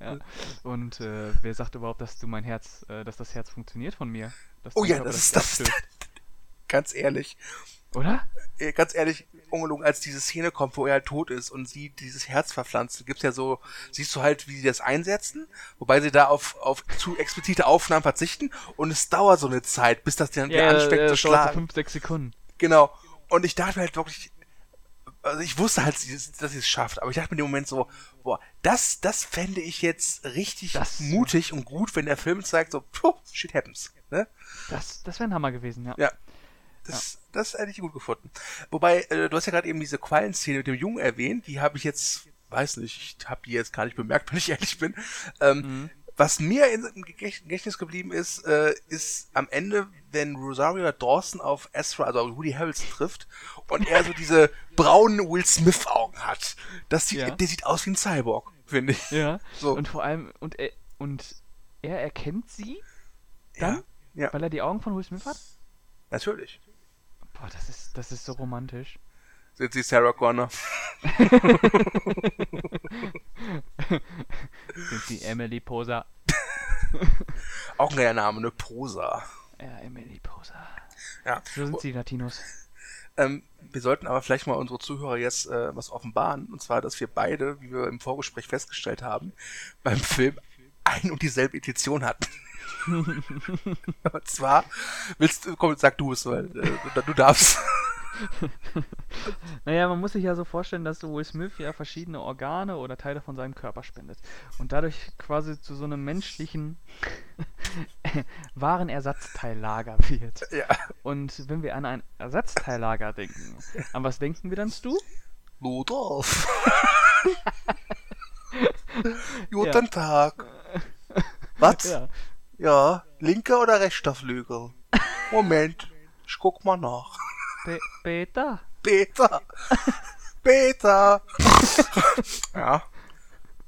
ja. Und äh, wer sagt überhaupt, dass du mein Herz, äh, dass das Herz funktioniert von mir? Oh ja, das ist das. Ganz ehrlich. Oder? äh, Ganz ehrlich, ungelogen, als diese Szene kommt, wo er halt tot ist und sie dieses Herz verpflanzt, gibt's ja so, siehst du halt, wie sie das einsetzen, wobei sie da auf, auf zu explizite Aufnahmen verzichten und es dauert so eine Zeit, bis das dann wieder anfängt äh, zu dauert so schlagen. 5, 6 Sekunden. Genau. Und ich dachte mir halt wirklich, also ich wusste halt, dass sie es- schafft, aber ich dachte mir in dem Moment so, boah, das, das fände ich jetzt richtig Das- mutig und gut, wenn der Film zeigt, so, puh, shit happens. Ne? Das, das wäre ein Hammer gewesen, ja. Ja. Das, das hätte ich gut gefunden. Wobei, äh, du hast ja gerade eben diese Quallenszene mit dem Jungen erwähnt, die habe ich jetzt, weiß nicht, ich habe die jetzt gar nicht bemerkt, wenn ich ehrlich bin. Ähm, Was mir in- im Gedächt- Gedächtnis geblieben ist, äh, ist am Ende, wenn Rosario Dawson auf Ezra, also auf Woody Harrelson trifft und er so diese braunen Will Smith Augen hat. Das sieht, Ja. Der sieht aus wie ein Cyborg, finde ich. Ja. So. Und vor allem, und er, und er erkennt sie dann, Ja, ja weil er die Augen von Will Smith hat? natürlich. Boah, das ist, das ist so romantisch. Sind sie Sarah Connor. Sind sie Emily Poser? Auch ein geiler Name, ne? Posa. Ja, Emily Poser. Ja. So sind sie Latinos. Ähm, wir sollten aber vielleicht mal unsere Zuhörer jetzt äh, was offenbaren. Und zwar, dass wir beide, wie wir im Vorgespräch festgestellt haben, beim Film ein und dieselbe Edition hatten. und zwar, willst du, komm, sag du es, weil äh, du, darfst. naja, man muss sich ja so vorstellen, dass Will Smith ja verschiedene Organe oder Teile von seinem Körper spendet. Und dadurch quasi zu so einem menschlichen Warenersatzteillager wird. Ja. Und wenn wir an ein Ersatzteillager denken, an was denken wir dann, Stu? Ludolf. Guten ja. Tag. Was? Ja. Ja, linker oder rechter Flügel? Moment, ich guck mal nach. Be Peter? Peter! Peter! ja.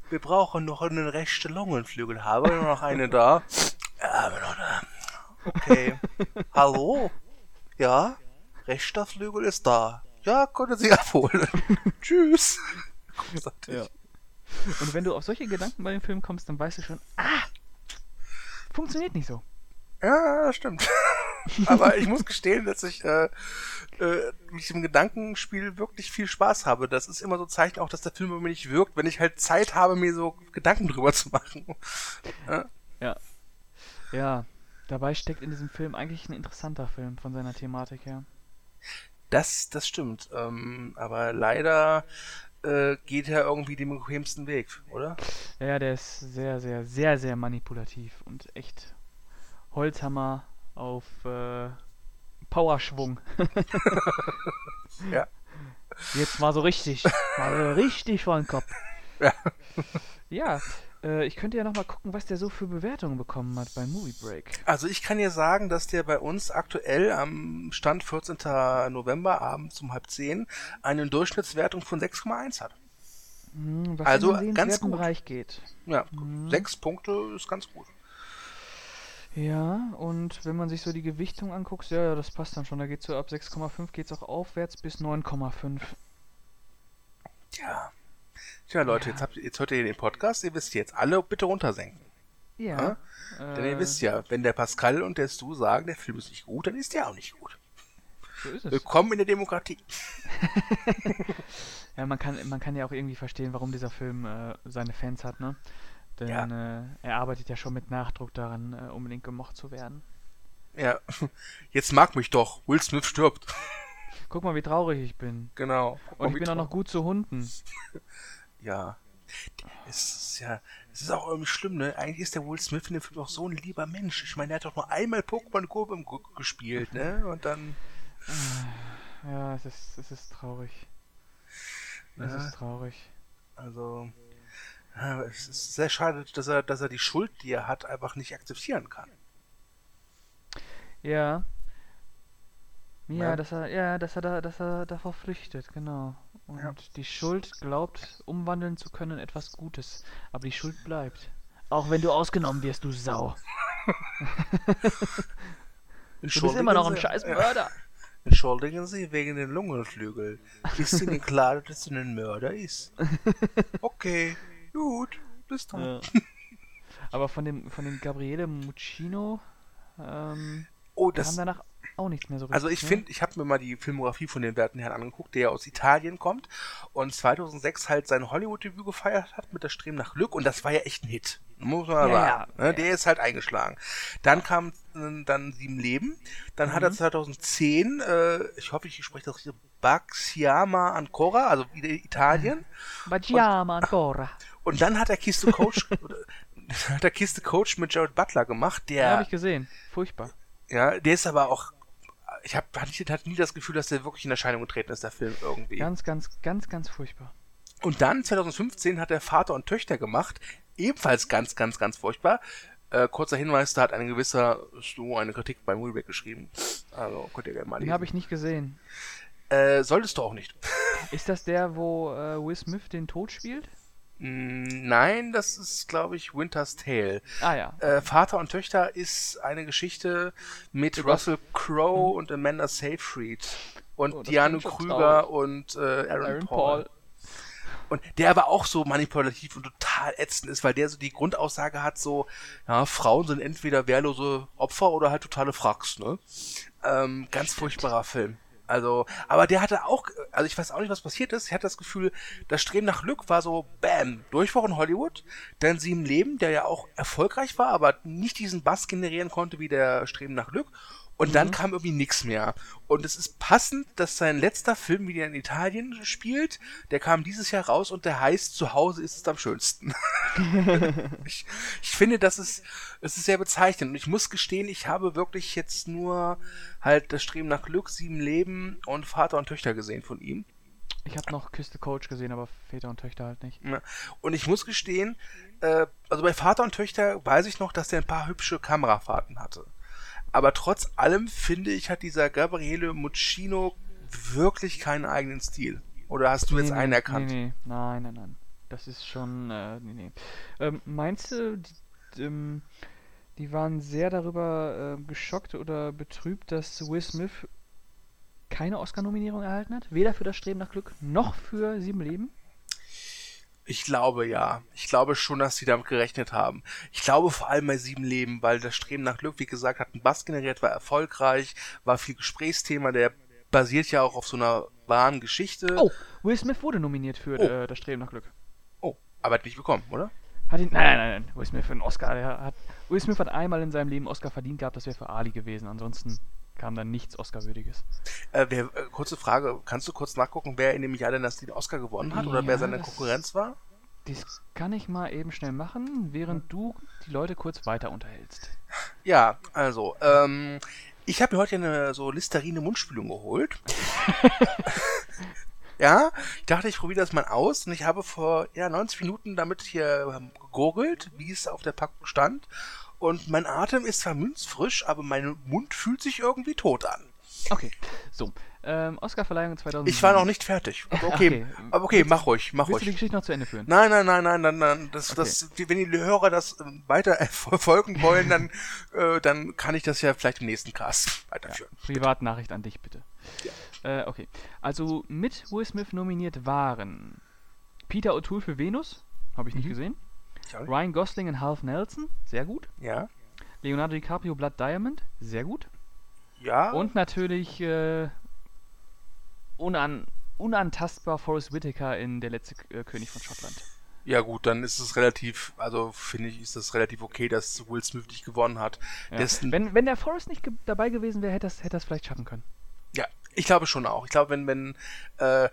Wir brauchen noch einen rechten Lungenflügel. Haben wir noch eine da? Ja, wir noch da. Okay. Hallo? Ja? Rechter Flügel ist da. Ja, konnte sie abholen. Tschüss. Ja. Und wenn du auf solche Gedanken bei dem Film kommst, dann weißt du schon, ah, funktioniert nicht so. Ja, das stimmt. Aber ich muss gestehen, dass ich äh, äh, mit dem Gedankenspiel wirklich viel Spaß habe. Das ist immer so ein Zeichen auch, dass der Film über mich nicht wirkt, wenn ich halt Zeit habe, mir so Gedanken drüber zu machen. ja. ja. Ja. Dabei steckt in diesem Film eigentlich ein interessanter Film von seiner Thematik her. Das, das stimmt. Ähm, aber leider äh, geht er irgendwie den bequemsten Weg, oder? Ja, der ist sehr, sehr, sehr, sehr manipulativ und echt Holzhammer auf äh, Powerschwung. ja. Jetzt mal so richtig. Mal so richtig vor den Kopf. Ja. Ja, äh, ich könnte ja nochmal gucken, was der so für Bewertungen bekommen hat bei Movie Break. Also ich kann dir sagen, dass der bei uns aktuell am Stand 14. November abends um halb zehn eine Durchschnittswertung von 6,1 hat. Hm, was also in den ganz gut. Bereich geht. Ja, hm. sechs Punkte ist ganz gut. Ja, und wenn man sich so die Gewichtung anguckt, ja, ja, das passt dann schon. Da geht so ab 6,5 geht es auch aufwärts bis 9,5. Ja. Tja, Leute, ja. jetzt, habt, jetzt hört ihr den Podcast, ihr wisst jetzt alle bitte runtersenken. Ja. ja? Äh, Denn ihr wisst ja, wenn der Pascal und der Stu sagen, der Film ist nicht gut, dann ist der auch nicht gut. So ist es. Willkommen in der Demokratie. ja, man kann, man kann ja auch irgendwie verstehen, warum dieser Film äh, seine Fans hat, ne? Denn ja. äh, er arbeitet ja schon mit Nachdruck daran, äh, unbedingt gemocht zu werden. Ja, jetzt mag mich doch. Will Smith stirbt. Guck mal, wie traurig ich bin. Genau. Und ich bin auch noch gut zu Hunden. ja. Es ist ja, es ist auch irgendwie schlimm, ne? Eigentlich ist der Will Smith in dem Film doch so ein lieber Mensch. Ich meine, der hat doch nur einmal Pokémon Go gespielt, ne? Und dann. Ja, es ist, es ist traurig. Es ja. ist traurig. Also, ja, es ist sehr schade, dass er, dass er die Schuld, die er hat, einfach nicht akzeptieren kann. Ja. Ja, ja. dass er, ja, dass er da, dass er davor flüchtet, genau. Und ja. die Schuld glaubt, umwandeln zu können in etwas Gutes. Aber die Schuld bleibt. Auch wenn du ausgenommen wirst, du Sau. du bist immer noch ein scheiß Mörder. Entschuldigen Sie wegen den Lungenflügel. Ist Ihnen klar, dass es ein Mörder ist? Okay. Gut, bis dann. Ja. Aber von dem, von dem Gabriele Muccino, ähm, oh, das, haben danach auch nichts mehr so richtig. Also ich ne? finde, ich habe mir mal die Filmografie von den werten Herrn angeguckt, der aus Italien kommt und 2006 halt sein Hollywood-Debüt gefeiert hat mit der Streben nach Glück und das war ja echt ein Hit. Muss man ja, sagen. Ja, ne? Der ist halt eingeschlagen. Dann kam äh, dann Sieben Leben. Dann mhm. hat er 2010, äh, ich hoffe, ich spreche das richtig, Baxiama Ancora, also wieder Italien. Baxiama Ancora. Und dann hat er Kiste Coach, hat er Kiste Coach mit Jared Butler gemacht, der. Ja, habe ich gesehen. Furchtbar. Ja, der ist aber auch. Ich habe hatte nie das Gefühl, dass der wirklich in Erscheinung getreten ist, der Film irgendwie. Ganz, ganz, ganz, ganz furchtbar. Und dann 2015 hat er Vater und Töchter gemacht, ebenfalls ganz, ganz, ganz furchtbar. Äh, kurzer Hinweis, da hat ein gewisser Stu eine Kritik bei Movieback geschrieben. Also könnt ihr gerne mal lesen. Den habe ich nicht gesehen. Äh, solltest du auch nicht. Ist das der, wo äh, Will Smith den Tod spielt? Mm, nein, das ist, glaube ich, Winter's Tale. Ah ja. Äh, Vater und Töchter ist eine Geschichte mit Über Russell Crowe mhm. und Amanda Seyfried und oh, Diane Krüger und äh, Aaron, Aaron Paul. Paul. Und der aber auch so manipulativ und total ätzend ist, weil der so die Grundaussage hat, so, ja, Frauen sind entweder wehrlose Opfer oder halt totale Fracks, ne? Ähm, ganz furchtbarer Film. Also, aber der hatte auch, also ich weiß auch nicht, was passiert ist. Ich hatte das Gefühl, das Streben nach Glück war so, bam, Durchbruch in Hollywood. Dann Sieben Leben, der ja auch erfolgreich war, aber nicht diesen Bass generieren konnte wie der Streben nach Glück. Und dann kam irgendwie nichts mehr. Und es ist passend, dass sein letzter Film wieder in Italien spielt. Der kam dieses Jahr raus und der heißt Zu Hause ist es am schönsten. ich, ich finde, das ist, es ist sehr bezeichnend. Und ich muss gestehen, ich habe wirklich jetzt nur halt das Streben nach Glück, sieben Leben und Vater und Töchter gesehen von ihm. Ich habe noch Küste Coach gesehen, aber Väter und Töchter halt nicht. Und ich muss gestehen, äh, also bei Vater und Töchter weiß ich noch, dass der ein paar hübsche Kamerafahrten hatte. Aber trotz allem finde ich, hat dieser Gabriele Muccino wirklich keinen eigenen Stil. Oder hast du Nee, jetzt nee, einen erkannt? Nee, nee, nein, nein, nein. Das ist schon, äh, nee, nee. Ähm, meinst du, die, ähm, die waren sehr darüber äh, geschockt oder betrübt, dass Will Smith keine Oscar-Nominierung erhalten hat? Weder für das Streben nach Glück noch für Sieben Leben? Ich glaube ja. Ich glaube schon, dass sie damit gerechnet haben. Ich glaube vor allem bei Sieben Leben, weil das Streben nach Glück, wie gesagt, hat einen Bass generiert, war erfolgreich, war viel Gesprächsthema, der basiert ja auch auf so einer wahren Geschichte. Oh, Will Smith wurde nominiert für Oh. äh, das Streben nach Glück. Oh, aber hat nicht bekommen, oder? Hat ihn, nein, nein, nein, nein, Will Smith für einen Oscar. Der hat, Will Smith hat einmal in seinem Leben Oscar verdient gehabt, das wäre für Ali gewesen. Ansonsten kam dann nichts Oscar-würdiges. Äh, wer, äh, kurze Frage, kannst du kurz nachgucken, wer in dem Jahr denn das den Oscar gewonnen hat oder wer seine das- Konkurrenz war? Das kann ich mal eben schnell machen, während du die Leute kurz weiter unterhältst. Ja, also, ähm, ich habe mir heute eine so Listerine Mundspülung geholt. ja, ich dachte, ich probiere das mal aus und ich habe vor ja, 90 Minuten damit hier ähm, gegurgelt, wie es auf der Packung stand. Und mein Atem ist zwar münzfrisch, aber mein Mund fühlt sich irgendwie tot an. Okay, so. Ähm, Oscar-Verleihung 2007. Ich war noch nicht fertig. Okay, Okay. aber okay mach ruhig, mach Willst du die ruhig. Geschichte noch zu Ende führen? Nein, nein, nein, nein, nein, nein. Das, das, die, wenn die Hörer das ähm, weiter verfolgen wollen, dann, äh, dann kann ich das ja vielleicht im nächsten Cast weiterführen. Privatnachricht an dich, bitte. Äh, okay. Also mit Will Smith nominiert waren Peter O'Toole für Venus, habe ich nicht Mhm. gesehen. Nicht. Ryan Gosling und Half Nelson, sehr gut. Ja, Leonardo DiCaprio Blood Diamond, sehr gut. ja. Und natürlich äh, unan unantastbar Forrest Whitaker in Der letzte äh, König von Schottland. Ja gut, dann ist es relativ, also finde ich, ist es relativ okay, dass Will Smith nicht gewonnen hat. Ja. Wenn, wenn der Forrest nicht ge dabei gewesen wäre, hätte er es hätte er's vielleicht schaffen können. ja, ich glaube schon auch. Ich glaube, wenn, wenn, äh,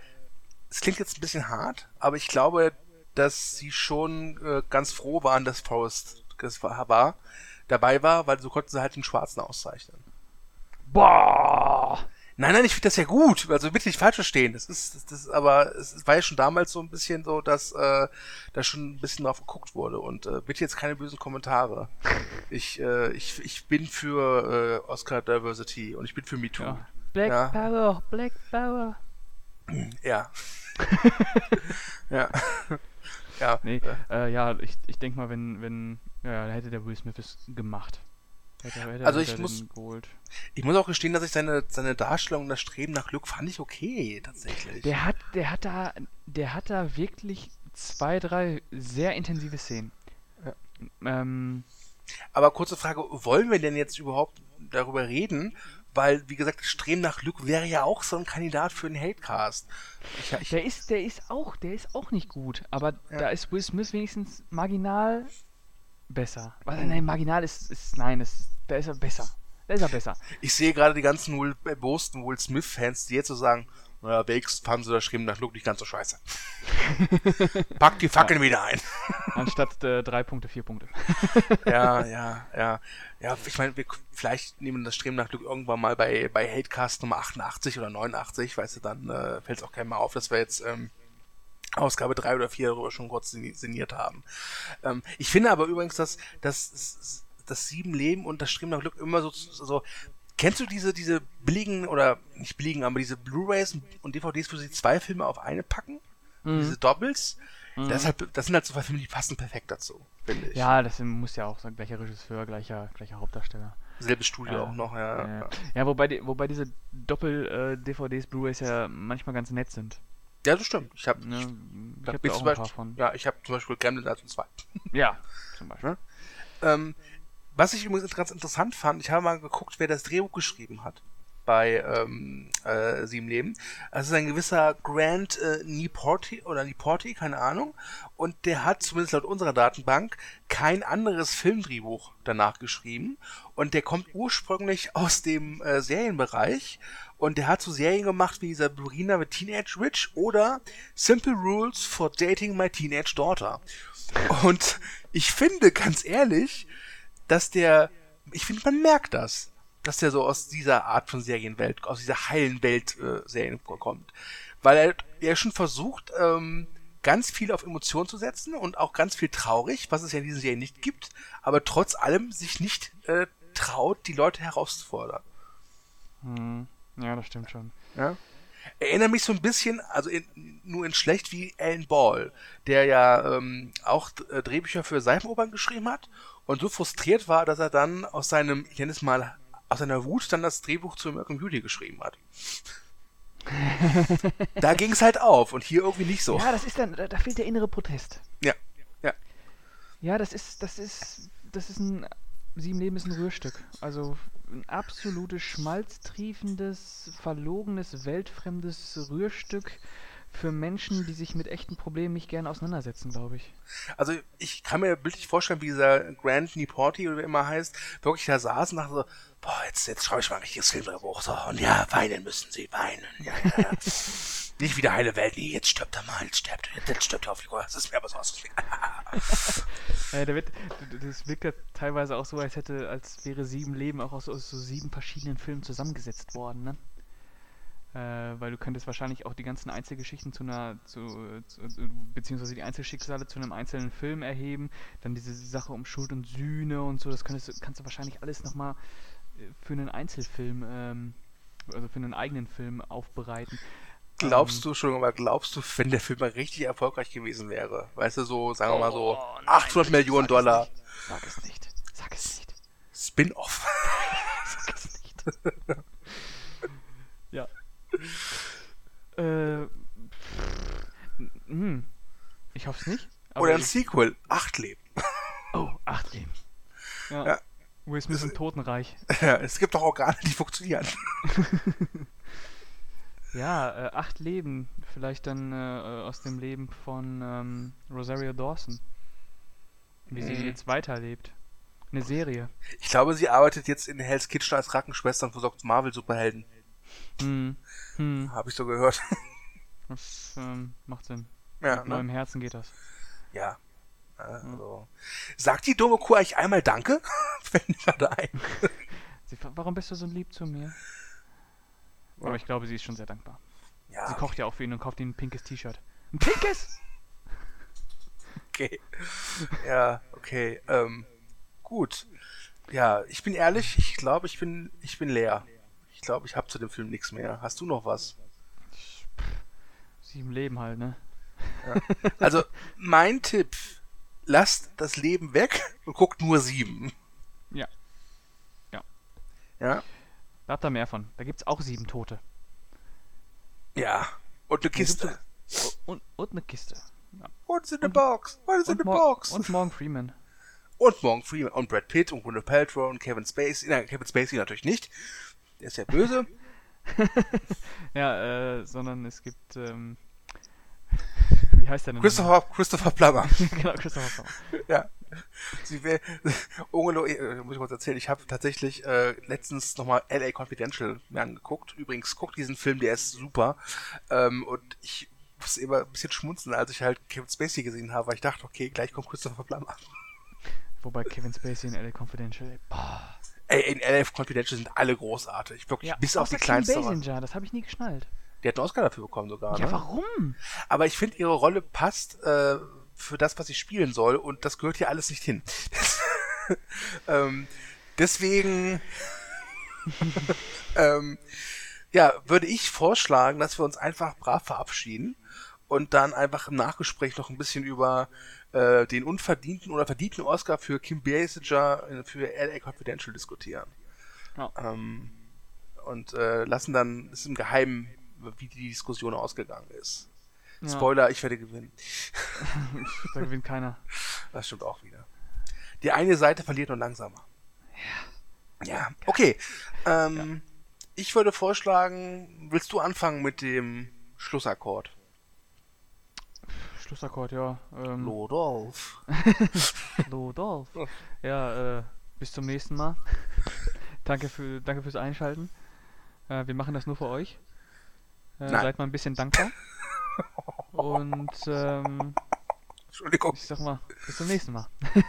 es klingt jetzt ein bisschen hart, aber ich glaube, dass sie schon äh, ganz froh waren, dass Forrest das war, war, dabei war, weil so konnten sie halt den Schwarzen auszeichnen. Boah! Nein, nein, ich finde das ja gut. Also bitte nicht falsch verstehen. Das ist, das, das aber es war ja schon damals so ein bisschen so, dass äh, da schon ein bisschen drauf geguckt wurde. Und äh, bitte jetzt keine bösen Kommentare. Ich, äh, ich, ich bin für äh, Oscar Diversity und ich bin für MeToo. Ja. Black Ja. Power, Black Power. Ja. ja. ja. Nee, äh, ja, ich, ich denke mal, wenn, wenn, ja, da hätte der Will Smith es gemacht. Hätte, hätte, Also ich muss-. Ich muss auch gestehen, dass ich seine, seine Darstellung und das Streben nach Glück fand ich okay, tatsächlich. Der hat, der hat da, der hat da wirklich zwei, drei sehr intensive Szenen. Ähm, Aber kurze Frage, wollen wir denn jetzt überhaupt darüber reden? Weil, wie gesagt, das Streben nach Glück wäre ja auch so ein Kandidat für einen Hatecast. Ich, ich, der ist, der ist auch, der ist auch nicht gut, aber da ist Will Smith wenigstens marginal besser. Was, nein, marginal ist, ist nein, ist, da ist er besser. Da ist er besser. ich sehe gerade die ganzen Will, äh, Boston Will Smith-Fans, die jetzt so sagen, naja, Wakes fanden sie das Streben nach Glück nicht ganz so scheiße. Pack die Fackeln wieder ein. Anstatt äh, drei Punkte, vier Punkte. ja, ja, ja. Ja, ich meine, wir vielleicht nehmen das Streben nach Glück irgendwann mal bei, bei Hatecast Nummer 88 oder 89, weißt du, dann äh, fällt es auch keinem mehr auf, dass wir jetzt ähm, Ausgabe 3 oder 4 darüber schon kurz sin- sinniert haben. Ähm, ich finde aber übrigens, dass, dass das Sieben Leben und das Streben nach Glück immer so, so Kennst du diese, diese billigen, oder nicht billigen, aber diese Blu-Rays und DVDs, wo sie zwei Filme auf eine packen? Diese Doubles? Das, ist halt, das sind halt so zwei Filme, die passen perfekt dazu, finde ich. Ja, das muss ja auch sein, gleicher Regisseur, gleicher, gleicher Hauptdarsteller. Selbes Studio Ja. auch noch, ja. Ja, ja. wobei, die, wobei diese Doppel-DVDs, Blu-rays ja manchmal ganz nett sind. Ja, das stimmt. Ich habe Ne? ich, Ich bin da auch ein paar von. ja, ich habe zum Beispiel Gremlin 1 und 2. Ja, zum Beispiel. Ähm, was ich übrigens ganz interessant fand, ich habe mal geguckt, wer das Drehbuch geschrieben hat. bei ähm, äh, Sieben Leben. Ist ein gewisser Grant äh, Niporti oder Niporti, keine Ahnung. Und der hat zumindest laut unserer Datenbank kein anderes Filmdrehbuch danach geschrieben. Und der kommt ursprünglich aus dem äh, Serienbereich. Und der hat so Serien gemacht wie Sabrina mit Teenage Witch oder Simple Rules for Dating My Teenage Daughter. Und ich finde, ganz ehrlich, dass der, ich finde, man merkt das, dass der so aus dieser Art von Serienwelt, aus dieser heilen Welt äh, Serien kommt. Weil er, er schon versucht, ähm, ganz viel auf Emotionen zu setzen und auch ganz viel traurig, was es ja in diesen Serien nicht gibt, aber trotz allem sich nicht äh, traut, die Leute herauszufordern. Hm. Ja, das stimmt schon. Ja. Erinnere mich so ein bisschen, also in, nur in schlecht wie Alan Ball, der ja ähm, auch äh, Drehbücher für Seifenopern geschrieben hat und so frustriert war, dass er dann aus seinem, ich nenne es mal, aus seiner Wut dann das Drehbuch zu American Beauty geschrieben hat. da ging es halt auf und hier irgendwie nicht so. Ja, das ist dann, da, da fehlt der innere Protest. Ja, ja. Ja, das ist, das ist, das ist ein, Sieben Leben ist ein Rührstück. Also ein absolutes schmalztriefendes, verlogenes, weltfremdes Rührstück für Menschen, die sich mit echten Problemen nicht gerne auseinandersetzen, glaube ich. Also ich kann mir bildlich vorstellen, wie dieser Grant Niporti oder wie immer heißt, wirklich da saß und dachte so, boah, jetzt, jetzt schreibe ich mal ein richtiges Filmdrehbuch. So, und ja, weinen müssen sie, weinen. Ja, ja. Nicht wieder heile Welt, nee, jetzt stirbt er mal, jetzt stirbt er, jetzt stirbt er auf die Das ist mir aber so ja, der wird, das wirkt ja teilweise auch so, als hätte, als wäre sieben Leben auch aus, aus so sieben verschiedenen Filmen zusammengesetzt worden, ne? Äh, weil du könntest wahrscheinlich auch die ganzen Einzelgeschichten zu einer, zu, zu, beziehungsweise die Einzelschicksale zu einem einzelnen Film erheben, dann diese Sache um Schuld und Sühne und so, das könntest, kannst du wahrscheinlich alles nochmal äh, für einen Einzelfilm, ähm, also für einen eigenen Film aufbereiten. Glaubst ähm, du schon, aber glaubst du, wenn der Film mal richtig erfolgreich gewesen wäre? Weißt du, so, sagen wir mal so, oh, nein, 800 Millionen Dollar. Sag es nicht. Sag es nicht. Spin-off. Sag es nicht. ja. Äh. Hm. Ich hoffe es nicht. Oder ein Sequel. Acht Leben. oh, acht Leben. Ja. ja. Will Smith im Totenreich. Ja, es gibt doch Organe, die funktionieren. Ja, äh, acht Leben. Vielleicht dann äh, aus dem Leben von ähm, Rosario Dawson. Wie sie mhm. jetzt weiterlebt. Eine Serie. Ich glaube, sie arbeitet jetzt in Hell's Kitchen als Krankenschwester und versorgt Marvel-Superhelden. Hm. Hm. Habe ich so gehört. Das ähm, macht Sinn. Ja, Mit ne? neuem Herzen geht das. Ja. Also. Sagt die dumme Kuh eigentlich einmal Danke? Mir gerade ein. Warum bist du so lieb zu mir? Aber ich glaube, sie ist schon sehr dankbar. Ja. Sie kocht ja auch für ihn und kauft ihm ein pinkes T-Shirt. Ein pinkes! okay. Ja, okay. Ähm, gut. Ja, ich bin ehrlich, ich glaube, ich bin, ich bin leer. Ich glaube, ich habe zu dem Film nichts mehr. Hast du noch was? Sieben Leben halt, ne? Ja. Also, mein Tipp, lasst das Leben weg und guckt nur sieben. Ja. Ja. Ja. Da habt ihr mehr von. Da gibt's auch sieben Tote. Ja. Und eine Kiste. Und, und eine Kiste. Ja. What's in the box? What is in the box? Und Morgan Freeman. Und Morgan Freeman und Brad Pitt und Gwyneth Paltrow und Kevin Spacey. Nein, Kevin Spacey natürlich nicht. Der ist ja böse. ja, äh, sondern es gibt, ähm, wie heißt der denn? Christopher, Christopher Plummer. genau, Christopher Plummer. ja. Sie will, äh, muss ich mal erzählen, ich habe tatsächlich äh, letztens nochmal LA Confidential mir angeguckt. Übrigens, guckt diesen Film, der ist super. Ähm, und ich muss immer ein bisschen schmunzeln, als ich halt Kevin Spacey gesehen habe, weil ich dachte, okay, gleich kommt Christopher Plummer. Wobei Kevin Spacey in LA Confidential, boah. Ey, in LA Confidential sind alle großartig. Wirklich, ja, bis auf die kleinste. Basinger, das habe ich nie geschnallt. Der hat einen Oscar dafür bekommen sogar. Ja, ne? warum? Aber ich finde, ihre Rolle passt äh, für das, was ich spielen soll und das gehört hier alles nicht hin. ähm, deswegen ähm, ja, würde ich vorschlagen, dass wir uns einfach brav verabschieden und dann einfach im Nachgespräch noch ein bisschen über äh, den unverdienten oder verdienten Oscar für Kim Basinger für LA Confidential diskutieren. Ja. Ähm, und äh, lassen dann es im Geheimen, wie die Diskussion ausgegangen ist. Ja. Spoiler, ich werde gewinnen. da gewinnt keiner. Das stimmt auch wieder. Die eine Seite verliert nur langsamer. Ja. Ja, okay. Ähm, ja. ich würde vorschlagen, willst du anfangen mit dem Schlussakkord? Schlussakkord, ja. Ähm, Lodolf. Lodolf. Ja, äh, bis zum nächsten Mal. danke, für, danke fürs Einschalten. Äh, wir machen das nur für euch. Äh, seid mal ein bisschen dankbar. Und ähm, Entschuldigung. ich sag mal, bis zum nächsten Mal.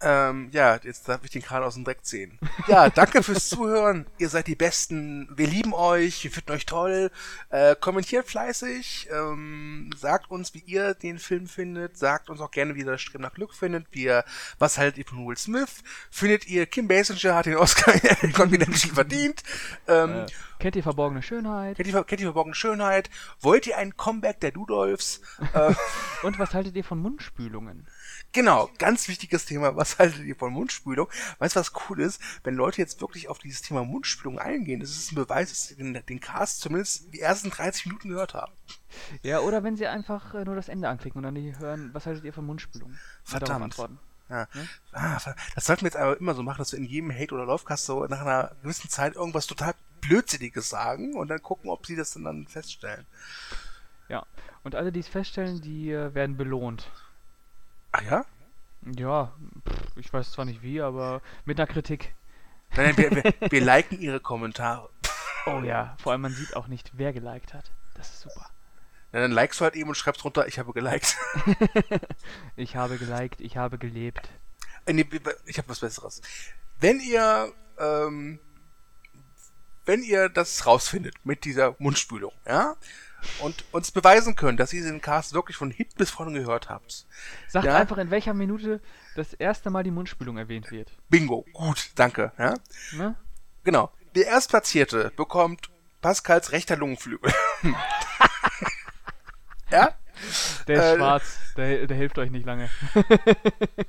Ähm, ja, jetzt darf ich den gerade aus dem Dreck ziehen. Ja, danke fürs Zuhören. Ihr seid die Besten. Wir lieben euch. Wir finden euch toll. Äh, kommentiert fleißig. Ähm, sagt uns, wie ihr den Film findet. Sagt uns auch gerne, wie ihr das Streben nach Glück findet. Wie ihr, was haltet ihr von Will Smith? Findet ihr, Kim Basinger hat den Oscar in Confidential verdient? Ähm, Äh, kennt ihr verborgene Schönheit? kennt, ihr, kennt ihr verborgene Schönheit? Wollt ihr ein Comeback der Dudolfs? Äh, Und was haltet ihr von Mundspülungen? Genau, ganz wichtiges Thema. Was haltet ihr von Mundspülung? Weißt du, was cool ist? Wenn Leute jetzt wirklich auf dieses Thema Mundspülung eingehen, das ist ein Beweis, dass sie den, den Cast zumindest die ersten 30 Minuten gehört haben. Ja, oder wenn sie einfach äh, nur das Ende anklicken und dann die hören, was haltet ihr von Mundspülungen? Und darauf Verdammt. antworten. Ja. Ne? Ah, das sollten wir jetzt aber immer so machen, dass wir in jedem Hate- oder Lovecast so nach einer gewissen Zeit irgendwas total Blödsinniges sagen und dann gucken, ob sie das dann, dann feststellen. Ja. Und alle, die es feststellen, die äh, werden belohnt. Ach ja? Ja, pff, ich weiß zwar nicht wie, aber mit einer Kritik. Nein, wir, wir, wir liken ihre Kommentare. Oh ja, vor allem man sieht auch nicht, wer geliked hat. Das ist super. Ja, dann likest du halt eben und schreibst drunter, ich habe geliked. Ich habe geliked, ich habe gelebt. Äh, nee, ich habe was Besseres. Wenn ihr, ähm, wenn ihr das rausfindet mit dieser Mundspülung, ja, und uns beweisen könnt, dass ihr den Cast wirklich von Hit bis vorne gehört habt, Sagt Ja. einfach, in welcher Minute das erste Mal die Mundspülung erwähnt wird. bingo, gut, danke, ja, Ne? genau. Der Erstplatzierte bekommt Pascals rechter Lungenflügel. ja? Der ist Äh, schwarz, der, der hilft euch nicht lange.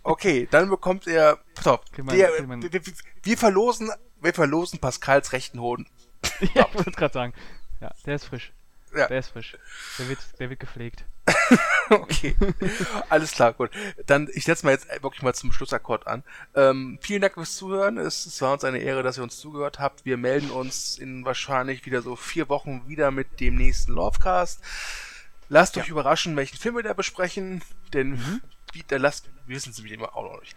Okay, dann bekommt er, man- wir, wir, wir verlosen, wir verlosen Pascals rechten Hoden. ja, ich wollte gerade sagen. Ja, der ist frisch. Ja. Der ist frisch. Der wird, der wird gepflegt. Okay, alles klar, gut. Dann, ich setze mal jetzt wirklich mal zum Schlussakkord an. Ähm, vielen Dank fürs Zuhören. Es, es war uns eine Ehre, dass ihr uns zugehört habt. Wir melden uns in wahrscheinlich wieder so vier Wochen wieder mit dem nächsten Lovecast. Lasst euch überraschen, welchen Film wir da besprechen, denn wie, da lasst, wir wissen es nämlich immer auch noch nicht.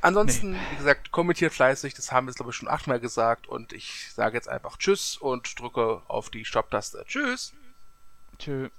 Ansonsten, wie gesagt, kommentiert fleißig, das haben wir jetzt glaube ich schon achtmal gesagt und ich sage jetzt einfach Tschüss und drücke auf die Stopptaste. Tschüss! Tschö.